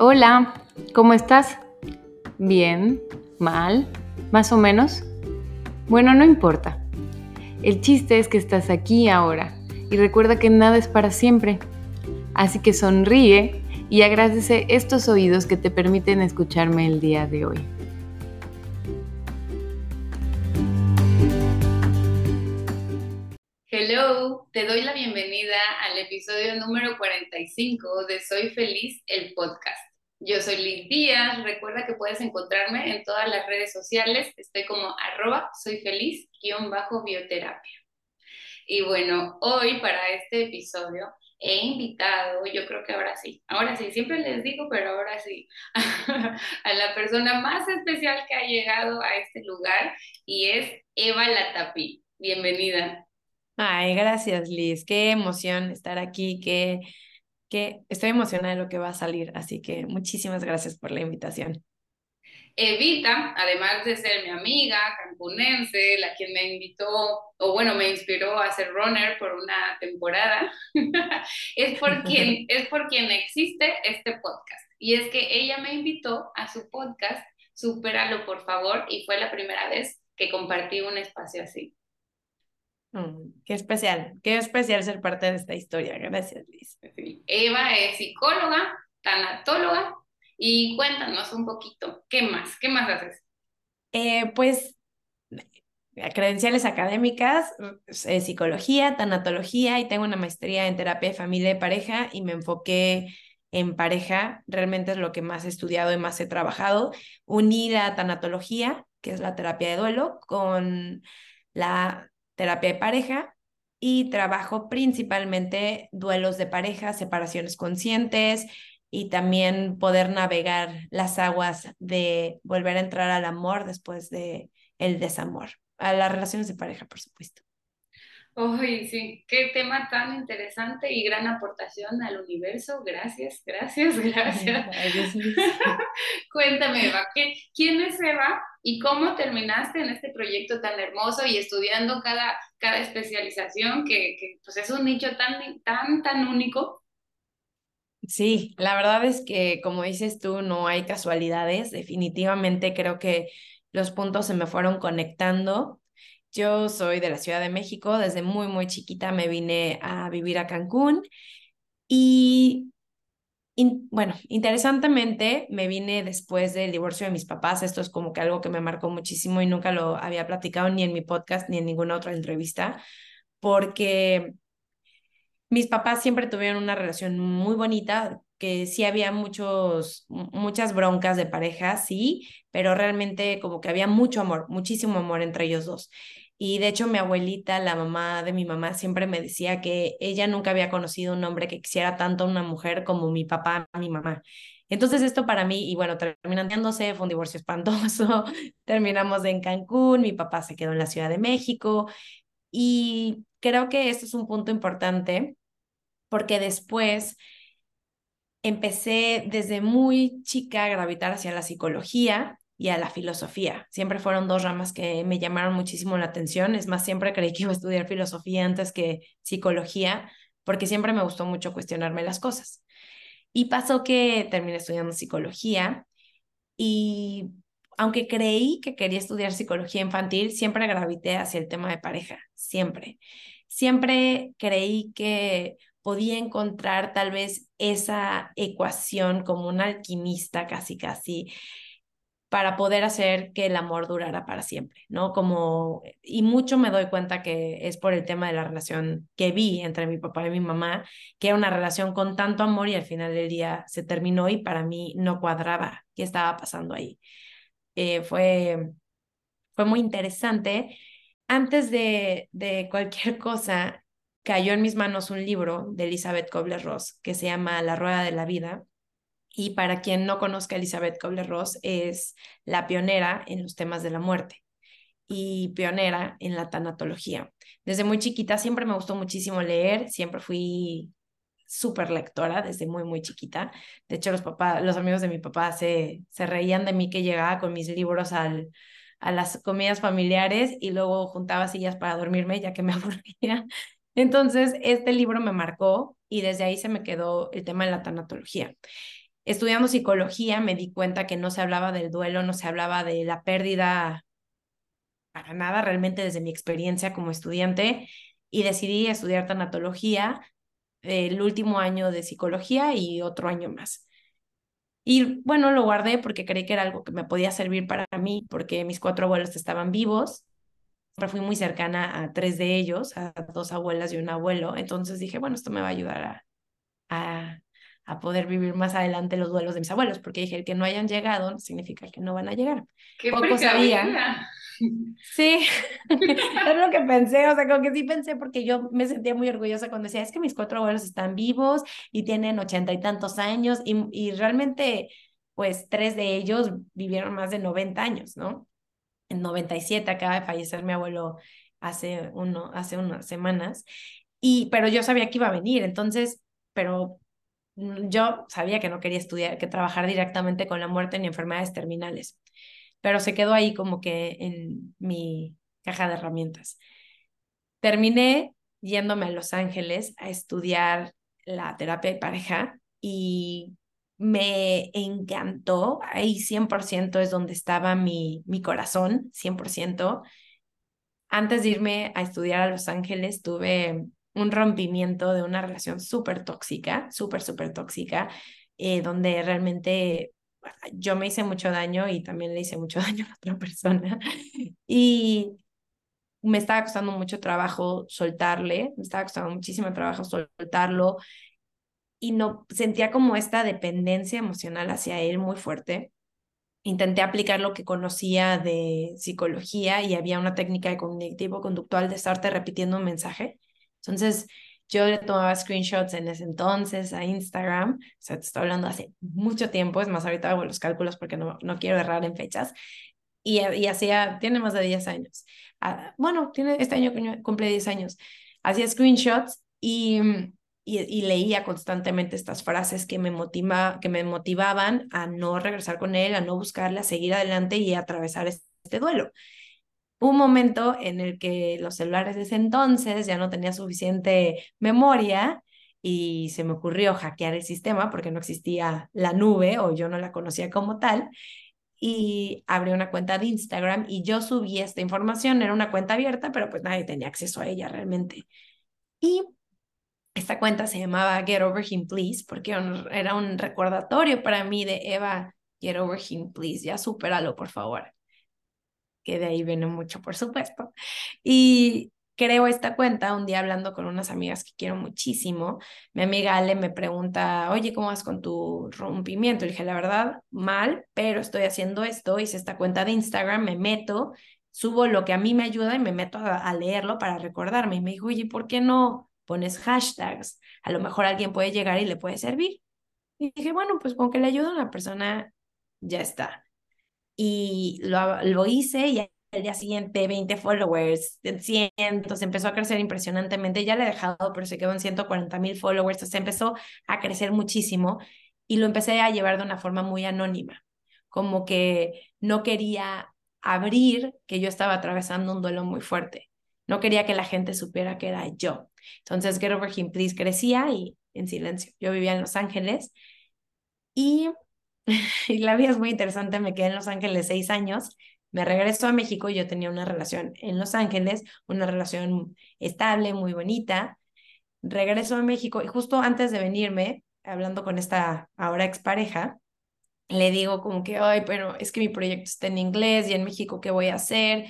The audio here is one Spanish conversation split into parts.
Hola, ¿cómo estás? ¿Bien? ¿Mal? ¿Más o menos? Bueno, no importa. El chiste es que estás aquí ahora y recuerda que nada es para siempre. Así que sonríe y agradece estos oídos que te permiten escucharme el día de hoy. Hello, te doy la bienvenida al episodio número 45 de Soy Feliz, el podcast. Yo soy Liz Díaz. Recuerda que puedes encontrarme en todas las redes sociales. Estoy como arroba soy feliz bajo bioterapia. Y bueno, hoy para este episodio he invitado, yo creo que ahora sí, ahora sí, siempre les digo, pero ahora sí, a la persona más especial que ha llegado a este lugar y es Eva Latapí. Bienvenida. Ay, gracias Liz, qué emoción estar aquí, qué que estoy emocionada de lo que va a salir, así que muchísimas gracias por la invitación. Evita, además de ser mi amiga cancunense, la quien me invitó, o bueno, me inspiró a ser runner por una temporada, es, por quien, es por quien existe este podcast. Y es que ella me invitó a su podcast, Supéralo por favor, y fue la primera vez que compartí un espacio así. Mm, qué especial, qué especial ser parte de esta historia. Gracias, Liz. Eva es psicóloga, tanatóloga, y cuéntanos un poquito, ¿qué más? ¿Qué más haces? Eh, pues credenciales académicas, eh, psicología, tanatología y tengo una maestría en terapia de familia y pareja y me enfoqué en pareja, realmente es lo que más he estudiado y más he trabajado. Uní la tanatología, que es la terapia de duelo, con la terapia de pareja y trabajo principalmente duelos de pareja, separaciones conscientes y también poder navegar las aguas de volver a entrar al amor después de el desamor, a las relaciones de pareja, por supuesto. Uy, sí, qué tema tan interesante y gran aportación al universo. Gracias, gracias, gracias. Cuéntame, Eva, ¿quién es Eva y cómo terminaste en este proyecto tan hermoso y estudiando cada, cada especialización que, que pues es un nicho tan, tan, tan único? Sí, la verdad es que como dices tú, no hay casualidades. Definitivamente creo que los puntos se me fueron conectando yo soy de la Ciudad de México, desde muy, muy chiquita me vine a vivir a Cancún y, bueno, interesantemente me vine después del divorcio de mis papás, esto es como que algo que me marcó muchísimo y nunca lo había platicado ni en mi podcast ni en ninguna otra entrevista, porque mis papás siempre tuvieron una relación muy bonita, que sí había muchos, muchas broncas de pareja, sí, pero realmente como que había mucho amor, muchísimo amor entre ellos dos. Y de hecho mi abuelita, la mamá de mi mamá, siempre me decía que ella nunca había conocido un hombre que quisiera tanto a una mujer como mi papá, mi mamá. Entonces esto para mí, y bueno, terminándose, fue un divorcio espantoso, terminamos en Cancún, mi papá se quedó en la Ciudad de México y creo que esto es un punto importante porque después empecé desde muy chica a gravitar hacia la psicología y a la filosofía. Siempre fueron dos ramas que me llamaron muchísimo la atención. Es más, siempre creí que iba a estudiar filosofía antes que psicología, porque siempre me gustó mucho cuestionarme las cosas. Y pasó que terminé estudiando psicología y aunque creí que quería estudiar psicología infantil, siempre gravité hacia el tema de pareja, siempre. Siempre creí que podía encontrar tal vez esa ecuación como un alquimista casi casi para poder hacer que el amor durara para siempre, ¿no? Como, y mucho me doy cuenta que es por el tema de la relación que vi entre mi papá y mi mamá, que era una relación con tanto amor y al final del día se terminó y para mí no cuadraba qué estaba pasando ahí. Eh, fue, fue muy interesante. Antes de, de cualquier cosa, cayó en mis manos un libro de Elizabeth Kobler-Ross que se llama La Rueda de la Vida. Y para quien no conozca Elizabeth Kobler-Ross, es la pionera en los temas de la muerte y pionera en la tanatología. Desde muy chiquita siempre me gustó muchísimo leer, siempre fui súper lectora desde muy, muy chiquita. De hecho, los, papás, los amigos de mi papá se, se reían de mí que llegaba con mis libros al, a las comidas familiares y luego juntaba sillas para dormirme ya que me aburría entonces, este libro me marcó y desde ahí se me quedó el tema de la tanatología. Estudiando psicología me di cuenta que no se hablaba del duelo, no se hablaba de la pérdida para nada realmente desde mi experiencia como estudiante y decidí estudiar tanatología el último año de psicología y otro año más. Y bueno, lo guardé porque creí que era algo que me podía servir para mí, porque mis cuatro abuelos estaban vivos. Siempre fui muy cercana a tres de ellos, a dos abuelas y un abuelo. Entonces dije, bueno, esto me va a ayudar a, a, a poder vivir más adelante los duelos de mis abuelos, porque dije, el que no hayan llegado significa que no van a llegar. Qué Poco sabía. Sí, es lo que pensé, o sea, como que sí pensé porque yo me sentía muy orgullosa cuando decía, es que mis cuatro abuelos están vivos y tienen ochenta y tantos años y, y realmente, pues tres de ellos vivieron más de 90 años, ¿no? En 97 acaba de fallecer mi abuelo hace, uno, hace unas semanas, y, pero yo sabía que iba a venir, entonces, pero yo sabía que no quería estudiar, que trabajar directamente con la muerte ni enfermedades terminales pero se quedó ahí como que en mi caja de herramientas. Terminé yéndome a Los Ángeles a estudiar la terapia de pareja y me encantó, ahí 100% es donde estaba mi, mi corazón, 100%. Antes de irme a estudiar a Los Ángeles tuve un rompimiento de una relación súper tóxica, súper, súper tóxica, eh, donde realmente yo me hice mucho daño y también le hice mucho daño a otra persona. Y me estaba costando mucho trabajo soltarle, me estaba costando muchísimo trabajo soltarlo y no sentía como esta dependencia emocional hacia él muy fuerte. Intenté aplicar lo que conocía de psicología y había una técnica de cognitivo conductual de estarte repitiendo un mensaje. Entonces, yo le tomaba screenshots en ese entonces a Instagram, o sea, te estoy hablando hace mucho tiempo, es más, ahorita hago los cálculos porque no, no quiero errar en fechas, y, y hacía, tiene más de 10 años. Ah, bueno, tiene, este año cumple 10 años. Hacía screenshots y, y, y, leía constantemente estas frases que me, motiva, que me motivaban a no regresar con él, a no buscarle, a seguir adelante y a atravesar este duelo un momento en el que los celulares de ese entonces ya no tenía suficiente memoria y se me ocurrió hackear el sistema porque no existía la nube o yo no la conocía como tal y abrí una cuenta de Instagram y yo subí esta información, era una cuenta abierta, pero pues nadie tenía acceso a ella realmente. Y esta cuenta se llamaba Get Over Him Please porque era un recordatorio para mí de Eva, Get Over Him Please, ya supéralo por favor que de ahí viene mucho, por supuesto. Y creo esta cuenta un día hablando con unas amigas que quiero muchísimo. Mi amiga Ale me pregunta, oye, ¿cómo vas con tu rompimiento? Y dije, la verdad, mal, pero estoy haciendo esto, hice esta cuenta de Instagram, me meto, subo lo que a mí me ayuda y me meto a, leerlo para recordarme. Y me dijo, oye, ¿por qué no pones hashtags? A lo mejor alguien puede llegar y le puede servir. Y dije, bueno, pues con que le ayude a una persona, ya está y lo, lo hice y al día siguiente 20 followers, 100, entonces empezó a crecer impresionantemente, ya le he dejado, pero se quedó en 140 mil followers, entonces empezó a crecer muchísimo y lo empecé a llevar de una forma muy anónima, como que no quería abrir que yo estaba atravesando un duelo muy fuerte, no quería que la gente supiera que era yo. Entonces Get Over Him Please crecía y en silencio. Yo vivía en Los Ángeles y y la vida es muy interesante, me quedé en Los Ángeles seis años, me regreso a México, yo tenía una relación en Los Ángeles, una relación estable, muy bonita, regreso a México y justo antes de venirme, hablando con esta ahora expareja, le digo como que, ay, pero es que mi proyecto está en inglés y en México, ¿qué voy a hacer?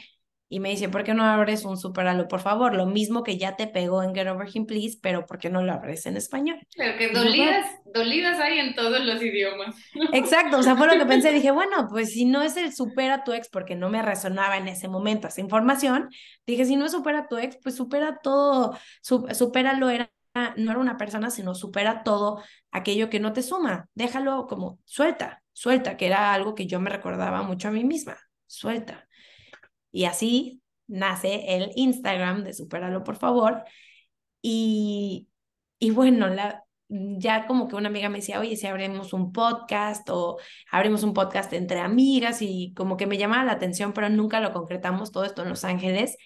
Y me dice, ¿por qué no abres un superalo, por favor? Lo mismo que ya te pegó en Get Over Him, Please, pero ¿por qué no lo abres en español? Pero que dolidas, dolidas hay en todos los idiomas. Exacto, o sea, fue lo que pensé, dije, bueno, pues si no es el supera tu ex, porque no me resonaba en ese momento esa información, dije, si no es supera tu ex, pues supera todo, supéralo era no era una persona, sino supera todo aquello que no te suma. Déjalo como suelta, suelta, que era algo que yo me recordaba mucho a mí misma. Suelta. Y así nace el Instagram de Superalo, por favor. Y, y bueno, la, ya como que una amiga me decía, oye, si abrimos un podcast o abrimos un podcast entre amigas y como que me llamaba la atención, pero nunca lo concretamos todo esto en Los Ángeles.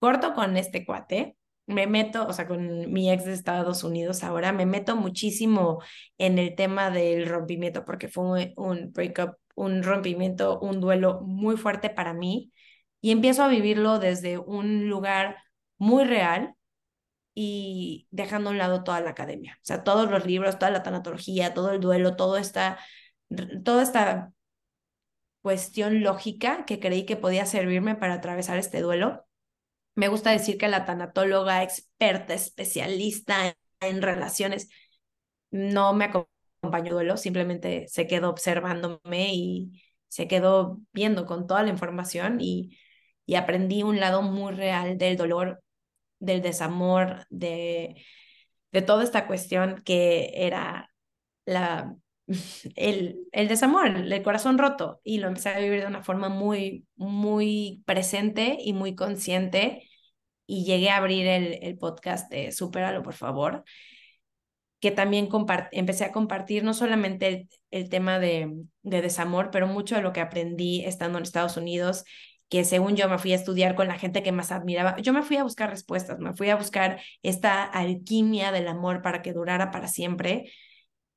Corto con este cuate, me meto, o sea, con mi ex de Estados Unidos ahora, me meto muchísimo en el tema del rompimiento porque fue un breakup, un rompimiento, un duelo muy fuerte para mí y empiezo a vivirlo desde un lugar muy real y dejando a un lado toda la academia, o sea, todos los libros, toda la tanatología, todo el duelo, todo esta, toda esta cuestión lógica que creí que podía servirme para atravesar este duelo. Me gusta decir que la tanatóloga experta, especialista en, relaciones, no me acompañó duelo, simplemente se quedó observándome y se quedó viendo con toda la información y, y aprendí un lado muy real del dolor, del desamor, de, de toda esta cuestión que era la, el, el desamor, el corazón roto, y lo empecé a vivir de una forma muy, muy presente y muy consciente, y llegué a abrir el, el podcast de Supéralo, por favor, que también empecé a compartir no solamente el, el tema de, de desamor, pero mucho de lo que aprendí estando en Estados Unidos que según yo me fui a estudiar con la gente que más admiraba. Yo me fui a buscar respuestas, me fui a buscar esta alquimia del amor para que durara para siempre,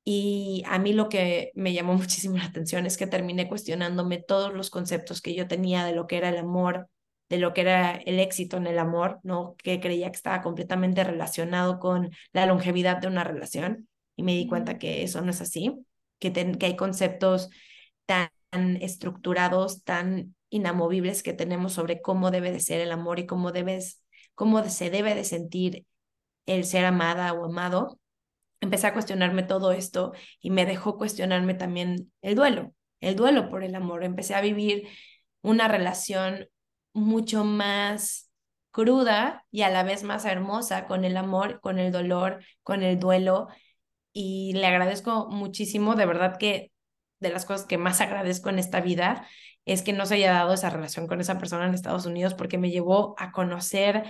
y a mí lo que me llamó muchísimo la atención es que terminé cuestionándome todos los conceptos que yo tenía de lo que era el amor, de lo que era el éxito en el amor, ¿no? Que creía que estaba completamente relacionado con la longevidad de una relación. Y me di cuenta que eso no es así, que, que hay conceptos tan estructurados, tan inamovibles que tenemos sobre cómo debe de ser el amor y cómo debes, cómo se debe de sentir el ser amada o amado empecé a cuestionarme todo esto y me dejó cuestionarme también el duelo, el duelo por el amor. Empecé a vivir una relación mucho más cruda y a la vez más hermosa con el amor, con el dolor, con el duelo. Y le agradezco muchísimo, de verdad que de las cosas que más agradezco en esta vida es que no se haya dado esa relación con esa persona en Estados Unidos porque me llevó a conocer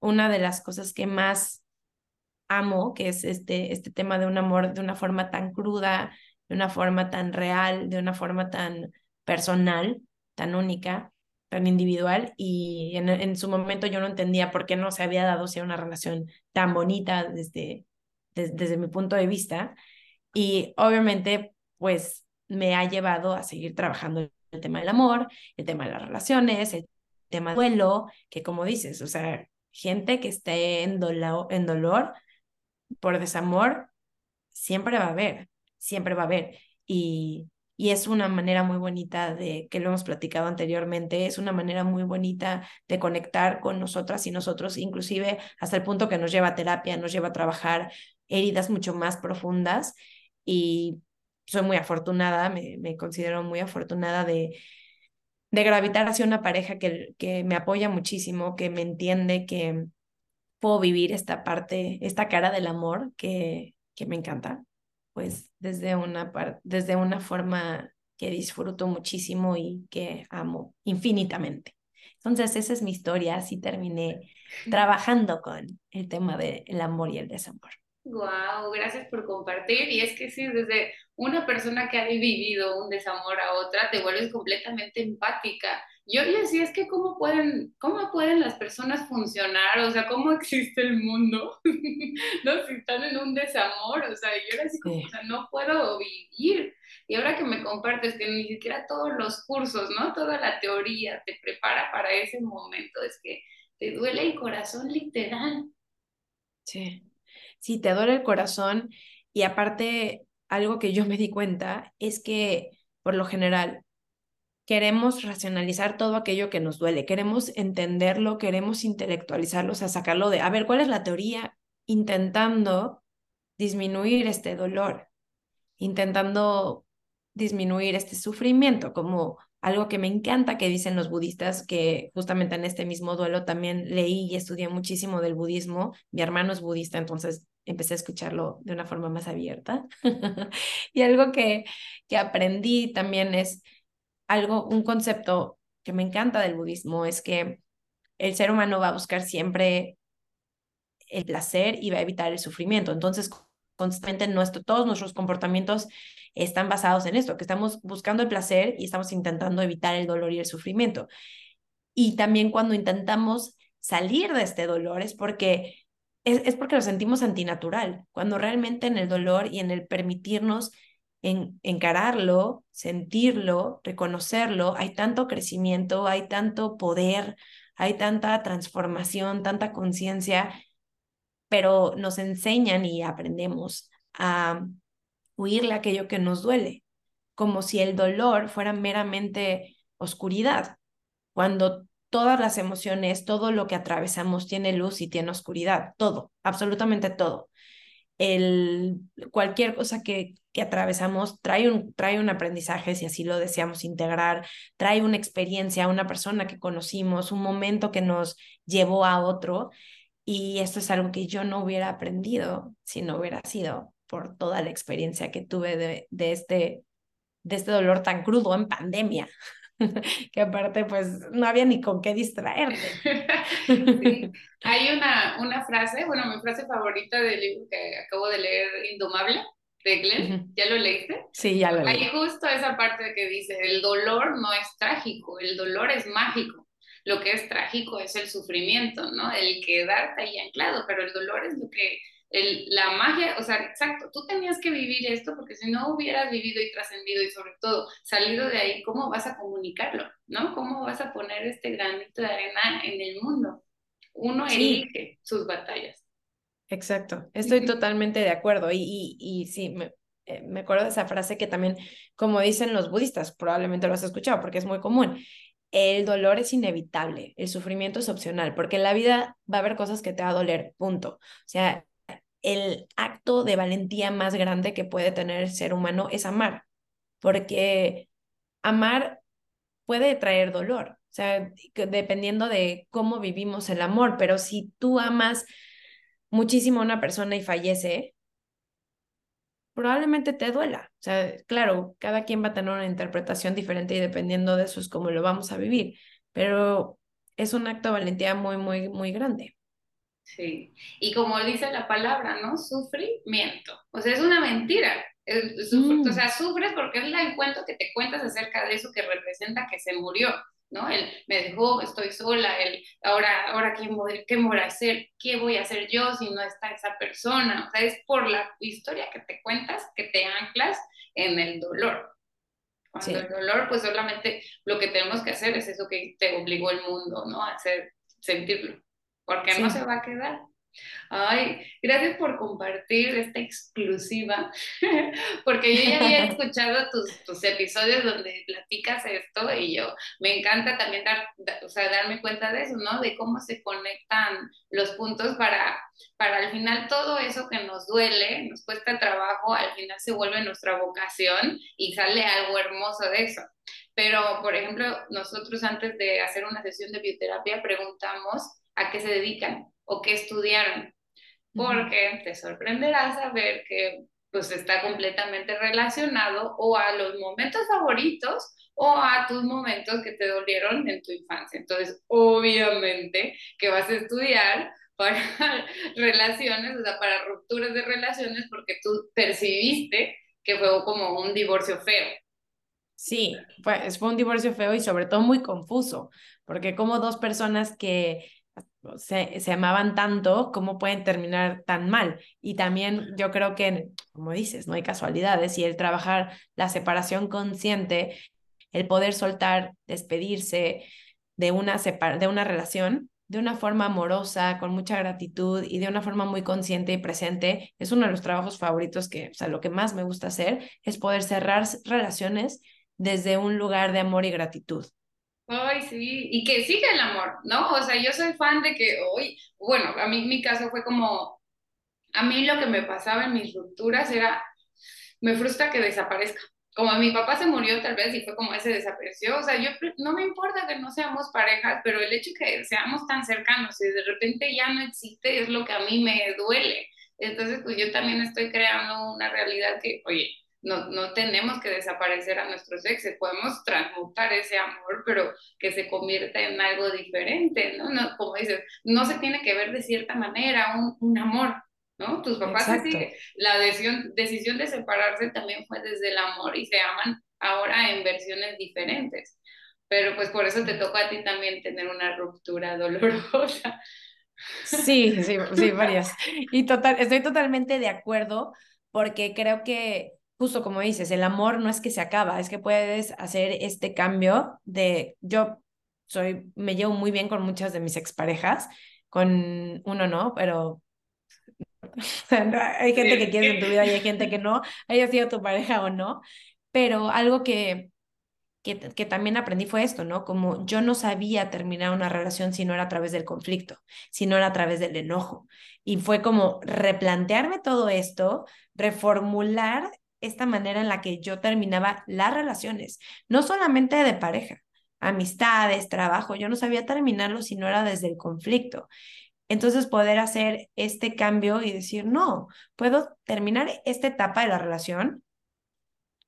una de las cosas que más amo, que es este, este tema de un amor de una forma tan cruda, de una forma tan real, de una forma tan personal, tan única, tan individual. Y en, en su momento yo no entendía por qué no se había dado si una relación tan bonita desde, desde mi punto de vista. Y obviamente, pues me ha llevado a seguir trabajando el tema del amor, el tema de las relaciones, el tema del duelo, que como dices, o sea, gente que esté en, dolor por desamor, siempre va a haber, siempre va a haber. Y, y es una manera muy bonita de, que lo hemos platicado anteriormente, es una manera muy bonita de conectar con nosotras y nosotros, inclusive hasta el punto que nos lleva a terapia, nos lleva a trabajar heridas mucho más profundas. Y soy muy afortunada, me, me considero muy afortunada de, de gravitar hacia una pareja que, que me apoya muchísimo, que me entiende, que, puedo vivir esta parte, esta cara del amor que, que me encanta, pues desde una, desde una forma que disfruto muchísimo y que amo infinitamente. Entonces, esa es mi historia, así terminé trabajando con el tema del amor y el desamor. Wow, gracias por compartir. Y es que sí, desde una persona que ha vivido un desamor a otra, te vuelves completamente empática yo le decía, es que cómo pueden, cómo pueden las personas funcionar, o sea, cómo existe el mundo, ¿no? Si están en un desamor, o sea, yo era así como, o sea, no puedo vivir. Y ahora que me compartes que ni siquiera todos los cursos, ¿no? Toda la teoría te prepara para ese momento, es que te duele el corazón literal. Sí, sí, te duele el corazón y aparte, algo que yo me di cuenta es que por lo general queremos racionalizar todo aquello que nos duele, queremos entenderlo, queremos intelectualizarlo, o sea, sacarlo de, a ver, ¿cuál es la teoría? Intentando disminuir este dolor, intentando disminuir este sufrimiento, como algo que me encanta que dicen los budistas, que justamente en este mismo duelo también leí y estudié muchísimo del budismo. Mi hermano es budista, entonces empecé a escucharlo de una forma más abierta. y algo que, que aprendí también es algo, un concepto que me encanta del budismo es que el ser humano va a buscar siempre el placer y va a evitar el sufrimiento. Entonces, constantemente nuestro, todos nuestros comportamientos están basados en esto, que estamos buscando el placer y estamos intentando evitar el dolor y el sufrimiento. Y también cuando intentamos salir de este dolor es porque es, porque lo sentimos antinatural, cuando realmente en el dolor y en el permitirnos en, encararlo, sentirlo, reconocerlo, hay tanto crecimiento, hay tanto poder, hay tanta transformación, tanta conciencia, pero nos enseñan y aprendemos a huirle aquello que nos duele, como si el dolor fuera meramente oscuridad, cuando todas las emociones, todo lo que atravesamos tiene luz y tiene oscuridad, todo, absolutamente todo. El, cualquier cosa que, que atravesamos trae un, trae un aprendizaje, si así lo deseamos integrar, trae una experiencia, una persona que conocimos, un momento que nos llevó a otro. Y esto es algo que yo no hubiera aprendido si no hubiera sido por toda la experiencia que tuve de, de, este, de este dolor tan crudo en pandemia. que aparte pues no había ni con qué distraerte. sí. Hay una, una frase, bueno, mi frase favorita del libro que acabo de leer, Indomable, de Glenn, ¿ya lo leíste? Sí, ya lo leí. Hay justo esa parte que dice, el dolor no es trágico, el dolor es mágico. Lo que es trágico es el sufrimiento, ¿no? El quedarte ahí anclado, pero el dolor es lo que el, la magia, o sea, exacto, tú tenías que vivir esto porque si no hubieras vivido y trascendido y sobre todo salido de ahí, ¿cómo vas a comunicarlo? ¿No? ¿Cómo vas a poner este granito de arena en el mundo? Uno elige sus batallas. Exacto, estoy totalmente de acuerdo y, y, y sí, me, eh, me acuerdo de esa frase que también, como dicen los budistas, probablemente lo has escuchado porque es muy común, el dolor es inevitable, el sufrimiento es opcional, porque en la vida va a haber cosas que te va a doler, punto. O sea, el acto de valentía más grande que puede tener el ser humano es amar, porque amar puede traer dolor, o sea, dependiendo de cómo vivimos el amor, pero si tú amas muchísimo a una persona y fallece, probablemente te duela. O sea, claro, cada quien va a tener una interpretación diferente y dependiendo de eso es como lo vamos a vivir, pero es un acto de valentía muy, muy, muy grande. Sí, y como dice la palabra, ¿no? Sufrimiento. O sea, es una mentira. O mm. sea, sufres porque es el cuento que te cuentas acerca de eso que representa que se murió, ¿no? Él me dejó, estoy sola, él, ahora, ahora ¿qué, ¿qué voy a hacer? ¿Qué voy a hacer yo si no está esa persona? O sea, es por la historia que te cuentas que te anclas en el dolor. Cuando el dolor, pues solamente lo que tenemos que hacer es eso que te obligó el mundo, ¿no? A hacer, sentirlo porque no se va a quedar. Ay, gracias por compartir esta exclusiva, porque yo ya había escuchado tus, tus, episodios donde platicas esto y yo me encanta también dar, o sea, darme cuenta de eso, ¿no? De cómo se conectan los puntos para, para al final todo eso que nos duele, nos cuesta trabajo, al final se vuelve nuestra vocación y sale algo hermoso de eso. Pero, por ejemplo, nosotros antes de hacer una sesión de bioterapia preguntamos a qué se dedican o qué estudiaron, porque te sorprenderá saber que pues está completamente relacionado o a los momentos favoritos o a tus momentos que te dolieron en tu infancia. Entonces, obviamente que vas a estudiar para relaciones, o sea, para rupturas de relaciones, porque tú percibiste que fue como un divorcio feo. Sí, pues fue un divorcio feo y sobre todo muy confuso, porque como dos personas que se, se, amaban tanto, ¿cómo pueden terminar tan mal? Y también yo creo que, como dices, no hay casualidades y el trabajar la separación consciente, el poder soltar, despedirse de una, de una relación de una forma amorosa, con mucha gratitud y de una forma muy consciente y presente, es uno de los trabajos favoritos que, o sea, lo que más me gusta hacer es poder cerrar relaciones desde un lugar de amor y gratitud. Ay, sí, y que siga el amor, ¿no? O sea, yo soy fan de que hoy, bueno, a mí mi caso fue como, a mí lo que me pasaba en mis rupturas era, me frustra que desaparezca. Como mi papá se murió tal vez y fue como ese desapareció, o sea, yo no me importa que no seamos parejas, pero el hecho que seamos tan cercanos y de repente ya no existe es lo que a mí me duele. Entonces, pues yo también estoy creando una realidad que, oye, no, no tenemos que desaparecer a nuestros exes, podemos transmutar ese amor, pero que se convierta en algo diferente, ¿no? no como dices, no se tiene que ver de cierta manera un, un amor, ¿no? Tus papás, la decisión, decisión de separarse también fue desde el amor y se aman ahora en versiones diferentes. pero pues por eso te tocó a ti también tener una ruptura dolorosa. Sí, sí, sí, varias. Y total, estoy totalmente de acuerdo porque creo que justo como dices, el amor no es que se acaba, es que puedes hacer este cambio de yo soy me llevo muy bien con muchas de mis exparejas, con uno no, pero hay gente que quieres en tu vida y hay gente que no, haya sido tu pareja o no, pero algo que que, que, también aprendí fue esto, ¿no? Como yo no sabía terminar una relación si no era a través del conflicto, si no era a través del enojo. Y fue como replantearme todo esto, reformular esta manera en la que yo terminaba las relaciones, no solamente de pareja, amistades, trabajo, yo no sabía terminarlo si no era desde el conflicto. Entonces poder hacer este cambio y decir, no, puedo terminar esta etapa de la relación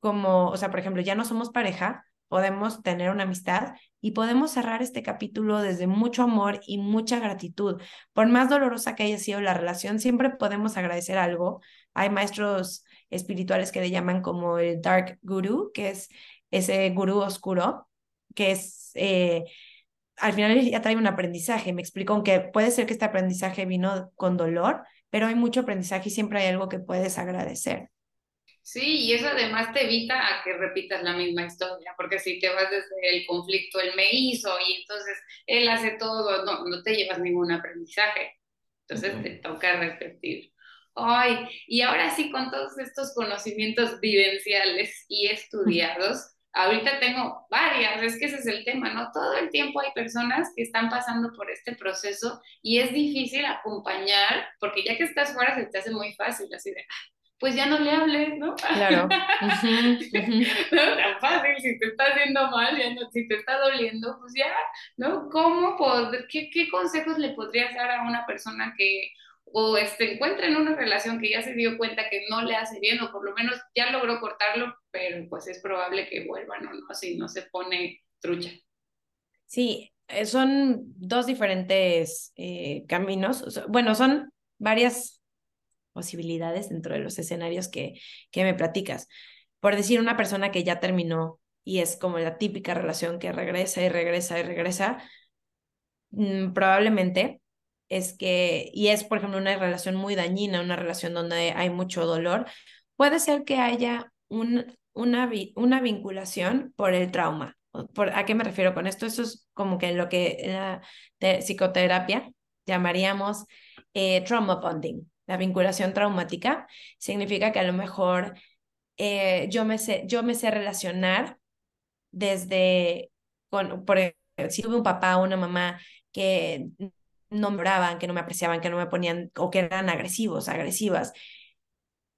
como, o sea, por ejemplo, ya no somos pareja, podemos tener una amistad y podemos cerrar este capítulo desde mucho amor y mucha gratitud. Por más dolorosa que haya sido la relación, siempre podemos agradecer algo. Hay maestros espirituales que le llaman como el Dark Guru, que es ese gurú oscuro, que es... Eh, al final ya trae un aprendizaje. Me explico, aunque puede ser que este aprendizaje vino con dolor, pero hay mucho aprendizaje y siempre hay algo que puedes agradecer. Sí, y eso además te evita a que repitas la misma historia, porque si te vas desde el conflicto, él me hizo y entonces él hace todo, no, no te llevas ningún aprendizaje. Entonces te toca repetir. Ay, y ahora sí, con todos estos conocimientos vivenciales y estudiados, ahorita tengo varias, es que ese es el tema, ¿no? Todo el tiempo hay personas que están pasando por este proceso y es difícil acompañar, porque ya que estás fuera se te hace muy fácil, así de, pues ya no le hables, ¿no? Claro. no tan fácil, si te está haciendo mal, ya no, si te está doliendo, pues ya, ¿no? ¿Cómo poder, qué, qué consejos le podrías dar a una persona que o este, encuentra en una relación que ya se dio cuenta que no le hace bien o por lo menos ya logró cortarlo, pero pues es probable que vuelvan o no, si no se pone trucha. Sí, eh, son dos diferentes eh, caminos, bueno, son varias posibilidades dentro de los escenarios que, que me platicas. Por decir, una persona que ya terminó y es como la típica relación que regresa y regresa y regresa, mm, probablemente es que, y es por ejemplo una relación muy dañina, una relación donde hay mucho dolor, puede ser que haya un, una, una vinculación por el trauma. ¿Por, ¿A qué me refiero con esto? Eso es como que lo que la psicoterapia llamaríamos eh, trauma bonding la vinculación traumática, significa que a lo mejor eh, yo, me sé, yo me sé relacionar desde, con, por si tuve un papá o una mamá que no me oraban, que no me apreciaban, que no me ponían o que eran agresivos, agresivas.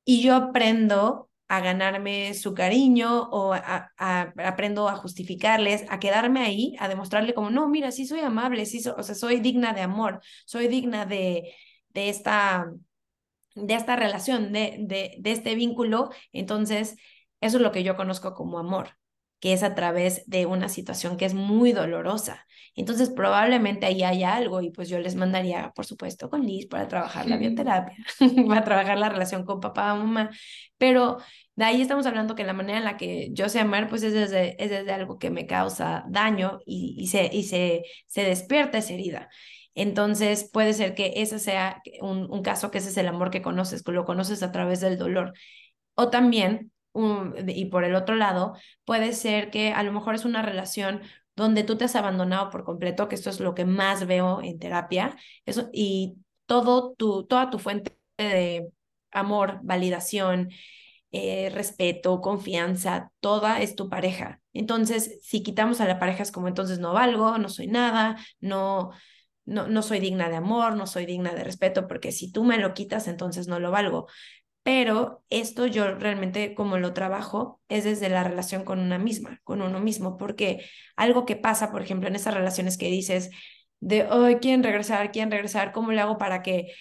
Y yo aprendo a ganarme su cariño o aprendo a justificarles, a quedarme ahí, a demostrarle como, no, mira, sí soy amable, sí o sea, soy digna de amor, soy digna de, de esta de esta relación, de, de, de este vínculo. Entonces, eso es lo que yo conozco como amor, que es a través de una situación que es muy dolorosa. Entonces, probablemente ahí haya algo y pues yo les mandaría, por supuesto, con Liz para trabajar la bioterapia, para trabajar la relación con papá o mamá. Pero de ahí estamos hablando que la manera en la que yo sé amar, pues es desde, es desde algo que me causa daño y, y, se, y se, se despierta esa herida. Entonces puede ser que ese sea un, caso que ese es el amor que conoces, que lo conoces a través del dolor. O también, y por el otro lado, puede ser que a lo mejor es una relación donde tú te has abandonado por completo, que esto es lo que más veo en terapia, eso, y todo tu, toda tu fuente de amor, validación, eh, respeto, confianza, toda es tu pareja. Entonces, si quitamos a la pareja es como entonces no valgo, no soy nada, no, no, no soy digna de amor, no soy digna de respeto, porque si tú me lo quitas, entonces no lo valgo. Pero esto yo realmente como lo trabajo es desde la relación con una misma, con uno mismo, porque algo que pasa, por ejemplo, en esas relaciones que dices de, hoy quieren regresar, quieren regresar, ¿cómo le hago para que,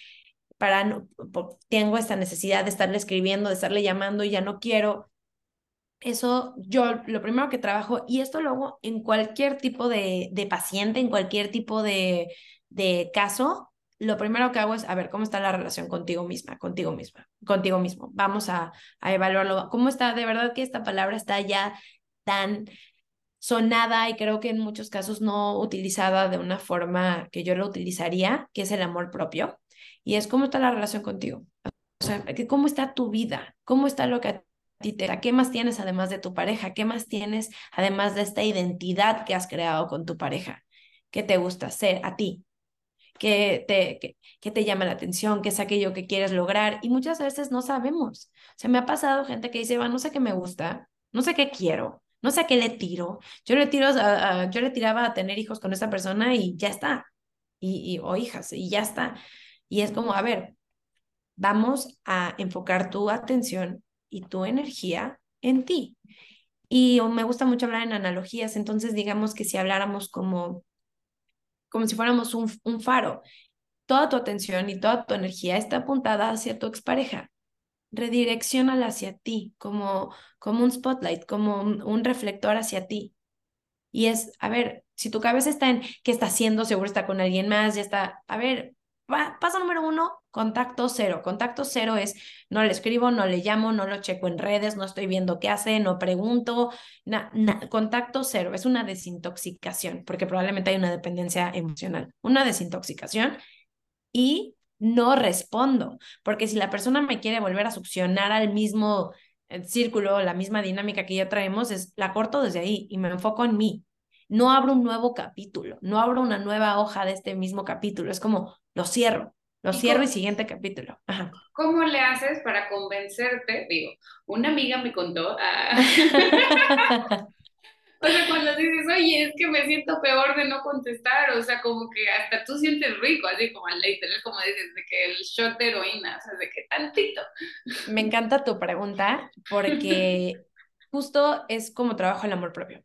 para, no, tengo esta necesidad de estarle escribiendo, de estarle llamando y ya no quiero? Eso yo lo primero que trabajo, y esto lo hago en cualquier tipo de, de paciente, en cualquier tipo de, de caso, lo primero que hago es a ver cómo está la relación contigo misma, contigo misma, contigo mismo. Vamos a, evaluarlo. ¿Cómo está? De verdad que esta palabra está ya tan sonada y creo que en muchos casos no utilizada de una forma que yo lo utilizaría, que es el amor propio. Y es cómo está la relación contigo. O sea, cómo está tu vida, cómo está lo que a ti te da, qué más tienes además de tu pareja, qué más tienes además de esta identidad que has creado con tu pareja, qué te gusta hacer a ti, qué te, qué, te llama la atención, qué es aquello que quieres lograr. Y muchas veces no sabemos. O sea, me ha pasado gente que dice, va, no sé qué me gusta, no sé qué quiero, no sé a qué le tiro. Yo le tiro, yo le tiraba a tener hijos con esa persona y ya está. Y, y, o hijas, y ya está. Y es como, a ver, vamos a enfocar tu atención y tu energía en ti. Y me gusta mucho hablar en analogías, entonces digamos que si habláramos como, como si fuéramos un, un faro, toda tu atención y toda tu energía está apuntada hacia tu expareja. Redireccionala hacia ti, como, como un spotlight, como un reflector hacia ti. Y es, a ver, si tu cabeza está en qué está haciendo, seguro está con alguien más, ya está, a ver, paso número uno, contacto cero. Contacto cero es no le escribo, no le llamo, no lo checo en redes, no estoy viendo qué hace, no pregunto. contacto cero es una desintoxicación, porque probablemente hay una dependencia emocional. Una desintoxicación y no respondo, porque si la persona me quiere volver a succionar al mismo eh, círculo, la misma dinámica que ya traemos, es la corto desde ahí y me enfoco en mí. No abro un nuevo capítulo, no abro una nueva hoja de este mismo capítulo. Es como, lo cierro, lo cierro y siguiente capítulo. ¿Cómo le haces para convencerte? Digo, una amiga me contó, ah, o sea, cuando dices, oye, es que me siento peor de no contestar, o sea, como que hasta tú sientes rico, así como al tener como dices, de que el shot de heroína, o sea, de que tantito. Me encanta tu pregunta porque justo es como trabajo el amor propio.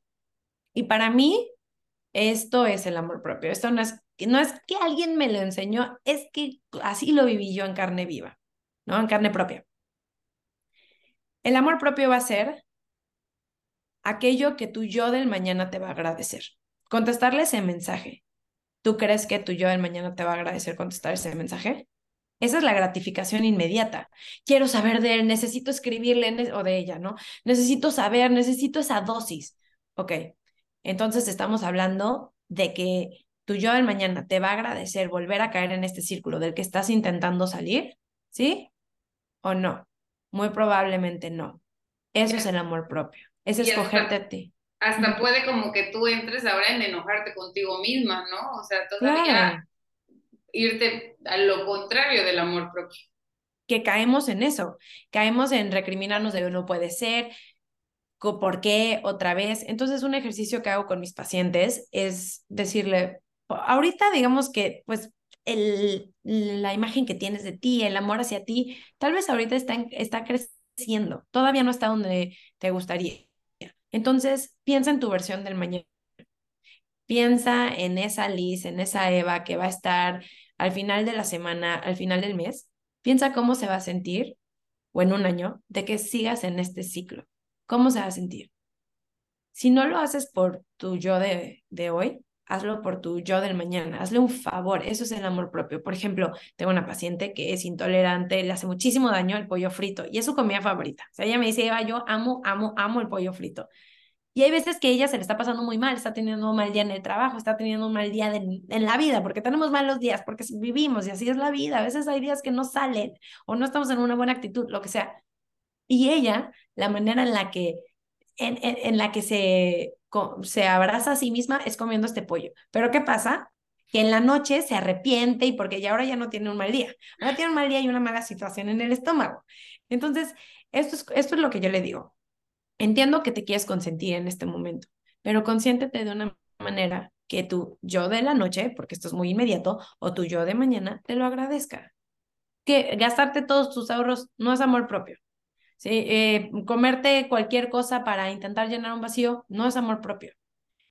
Y para mí, esto es el amor propio. Esto no es, no es que alguien me lo enseñó, es que así lo viví yo en carne viva, ¿no? En carne propia. El amor propio va a ser aquello que tu yo del mañana te va a agradecer. Contestarle ese mensaje. ¿Tú crees que tu yo del mañana te va a agradecer contestar ese mensaje? Esa es la gratificación inmediata. Quiero saber de él, necesito escribirle o de ella, ¿no? Necesito saber, necesito esa dosis. Ok, entonces estamos hablando de que tu yo del mañana te va a agradecer volver a caer en este círculo del que estás intentando salir, ¿sí? ¿O no? Muy probablemente no. Eso es el amor propio, es escogerte a ti. Hasta puede como que tú entres ahora en enojarte contigo misma, ¿no? O sea, todavía irte a lo contrario del amor propio. Que caemos en eso, caemos en recriminarnos de no puede ser, por qué otra vez. Entonces, un ejercicio que hago con mis pacientes es decirle, ahorita digamos que pues el, la imagen que tienes de ti, el amor hacia ti, tal vez ahorita está, está creciendo, todavía no está donde te gustaría. Entonces, piensa en tu versión del mañana. Piensa en esa Liz, en esa Eva que va a estar al final de la semana, al final del mes. Piensa cómo se va a sentir, o en un año, de que sigas en este ciclo. ¿Cómo se va a sentir? Si no lo haces por tu yo de, de hoy, hazlo por tu yo del mañana, hazle un favor, eso es el amor propio. Por ejemplo, tengo una paciente que es intolerante, le hace muchísimo daño el pollo frito y es su comida favorita. O sea, ella me dice, Eva, yo amo, amo, amo el pollo frito. Y hay veces que ella se le está pasando muy mal, está teniendo un mal día en el trabajo, está teniendo un mal día en la vida, porque tenemos malos días, porque vivimos y así es la vida. A veces hay días que no salen o no estamos en una buena actitud, lo que sea. Y ella, la manera en la que, en, en, la que se, se abraza a sí misma es comiendo este pollo. Pero ¿qué pasa? Que en la noche se arrepiente y porque ya ahora ya no tiene un mal día. Ahora tiene un mal día y una mala situación en el estómago. Entonces, esto es, esto es lo que yo le digo. Entiendo que te quieres consentir en este momento, pero consiéntete de una manera que tu yo de la noche, porque esto es muy inmediato, o tu yo de mañana te lo agradezca. Que gastarte todos tus ahorros no es amor propio. ¿Sí? Eh, comerte cualquier cosa para intentar llenar un vacío no es amor propio.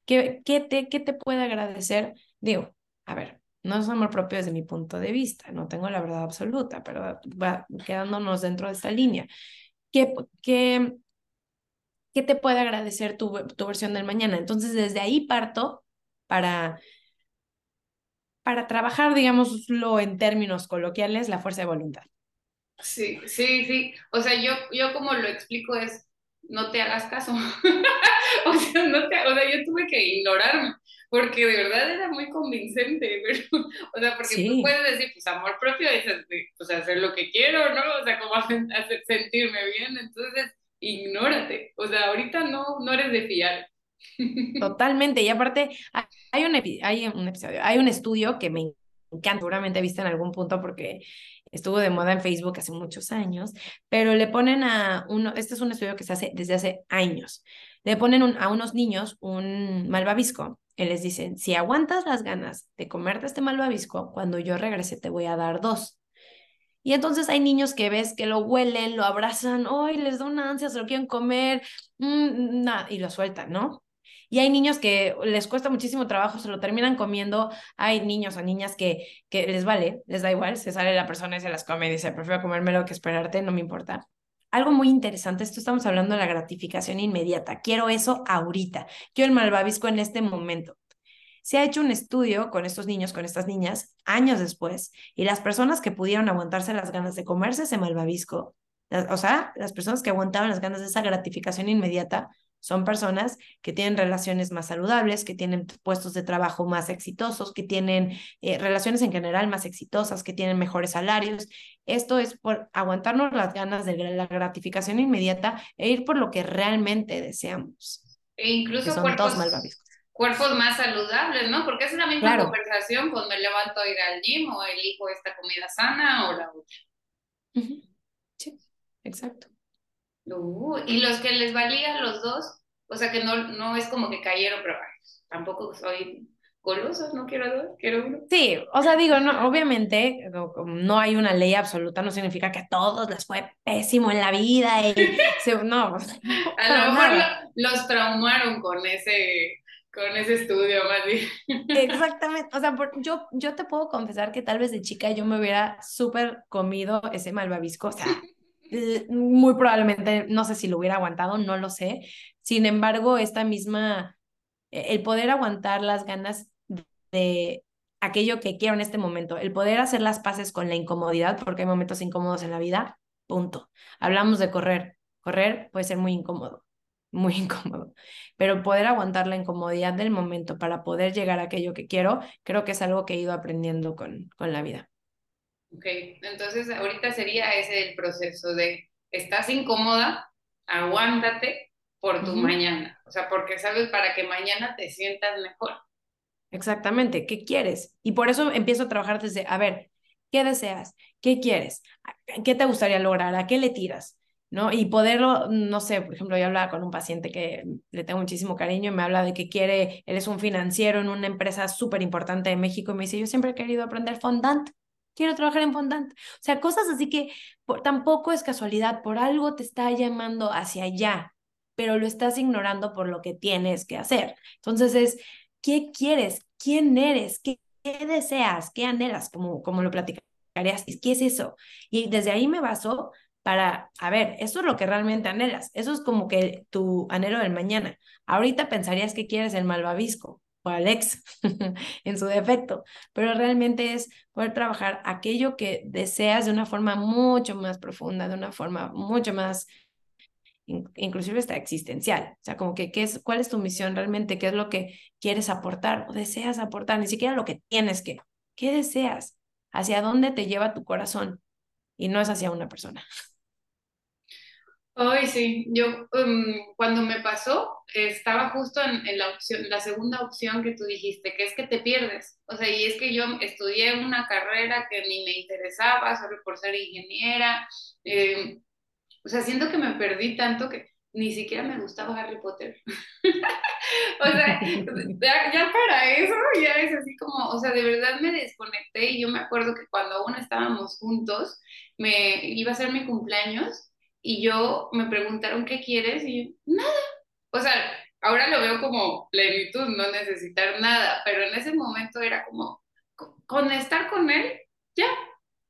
¿Qué, qué, te, ¿Qué te puede agradecer? Digo, a ver, no es amor propio desde mi punto de vista, no tengo la verdad absoluta, pero va quedándonos dentro de esta línea. ¿Qué, qué, qué te puede agradecer tu, tu versión del mañana? Entonces, desde ahí parto para, para trabajar, digámoslo en términos coloquiales, la fuerza de voluntad. Sí, sí, sí. O sea, yo, yo como lo explico es, no te hagas caso. o sea, no te, o sea, yo tuve que ignorarme porque de verdad era muy convincente, pero, o sea, porque tú puedes decir, pues amor propio es pues, hacer lo que quiero, ¿no? O sea, como hacer, sentirme bien, entonces ignórate, o sea, ahorita no, no eres de fiar. Totalmente, y aparte hay un, hay un episodio, hay un estudio que me encanta, seguramente viste en algún punto porque estuvo de moda en Facebook hace muchos años, pero le ponen a uno, este es un estudio que se hace desde hace años, le ponen a unos niños un malvavisco y les dicen, si aguantas las ganas de comerte este malvavisco, cuando yo regrese te voy a dar dos. Y entonces hay niños que ves que lo huelen, lo abrazan, ¡ay! les da una ansia, se lo quieren comer, mm, nada, y lo sueltan, ¿no? Y hay niños que les cuesta muchísimo trabajo, se lo terminan comiendo. Hay niños o niñas que, que les vale, les da igual, se sale la persona y se las come y dice, prefiero comérmelo que esperarte, no me importa. Algo muy interesante, esto estamos hablando de la gratificación inmediata. Quiero eso ahorita. Quiero el malvavisco en este momento. Se ha hecho un estudio con estos niños, con estas niñas, años después, y las personas que pudieron aguantarse las ganas de comerse ese malvavisco, o sea, las personas que aguantaban las ganas de esa gratificación inmediata, son personas que tienen relaciones más saludables, que tienen puestos de trabajo más exitosos, que tienen eh, relaciones en general más exitosas, que tienen mejores salarios. Esto es por aguantarnos las ganas de la gratificación inmediata e ir por lo que realmente deseamos. E incluso cuerpos, cuerpos más saludables, ¿no? Porque es la misma conversación cuando me levanto a ir al gym o elijo esta comida sana o la otra. Sí, exacto. Uh, y los que les valía los dos, o sea que no, no es como que cayeron, pero tampoco soy goloso, no quiero dos, quiero uno. Sí, o sea, digo, no, obviamente no hay una ley absoluta, no significa que a todos les fue pésimo en la vida y no, a lo mejor los traumaron con ese con ese estudio más bien. Exactamente, o sea, yo, yo te puedo confesar que tal vez de chica yo me hubiera súper comido ese malvavisco, o sea, muy probablemente, no sé si lo hubiera aguantado, no lo sé. Sin embargo, esta misma, e, el poder aguantar las ganas de aquello que quiero en este momento, el poder hacer las paces con la incomodidad, porque hay momentos incómodos en la vida, punto. Hablamos de correr, correr puede ser muy incómodo, muy incómodo, pero poder aguantar la incomodidad del momento para poder llegar a aquello que quiero, creo que es algo que he ido aprendiendo con, con la vida. Ok, entonces ahorita sería ese el proceso de, estás incómoda, aguántate por tu mañana, o sea, porque sabes para que mañana te sientas mejor. Exactamente, ¿qué quieres? Y por eso empiezo a trabajar desde, a ver, ¿qué deseas? ¿Qué quieres? ¿Qué te gustaría lograr? ¿A qué le tiras? ¿no? Y poderlo, no sé, por ejemplo, yo hablaba con un paciente que le tengo muchísimo cariño y me habla de que quiere, él es un financiero en una empresa súper importante de México y me dice, yo siempre he querido aprender fondant quiero trabajar en fondant. O sea, cosas así que tampoco es casualidad, por algo te está llamando hacia allá, pero lo estás ignorando por lo que tienes que hacer. Entonces es, ¿qué quieres? ¿Quién eres? ¿Qué, deseas? ¿Qué anhelas? Como, como lo platicarías. ¿Qué es eso? Y desde ahí me baso para, a ver, eso es lo que realmente anhelas. Eso es como que tu anhelo del mañana. Ahorita pensarías que quieres el malvavisco o Alex en su defecto, pero realmente es poder trabajar aquello que deseas de una forma mucho más profunda, de una forma mucho más inclusive está existencial, o sea, como que ¿qué es, cuál es tu misión realmente, qué es lo que quieres aportar o deseas aportar, ni siquiera lo que tienes que, ¿qué deseas? ¿Hacia dónde te lleva tu corazón? Y no es hacia una persona. Ay, sí, yo um, cuando me pasó estaba justo en, la opción, la segunda opción que tú dijiste, que es que te pierdes. O sea, y es que yo estudié una carrera que ni me interesaba, solo por ser ingeniera. Eh, o sea, siento que me perdí tanto que ni siquiera me gustaba Harry Potter. o sea, ya, ya, para eso ya es así como, o sea, de verdad me desconecté y yo me acuerdo que cuando aún estábamos juntos, me iba a ser mi cumpleaños y yo me preguntaron qué quieres y yo, nada. O sea, ahora lo veo como plenitud, no necesitar nada, pero en ese momento era como con estar con él, ya.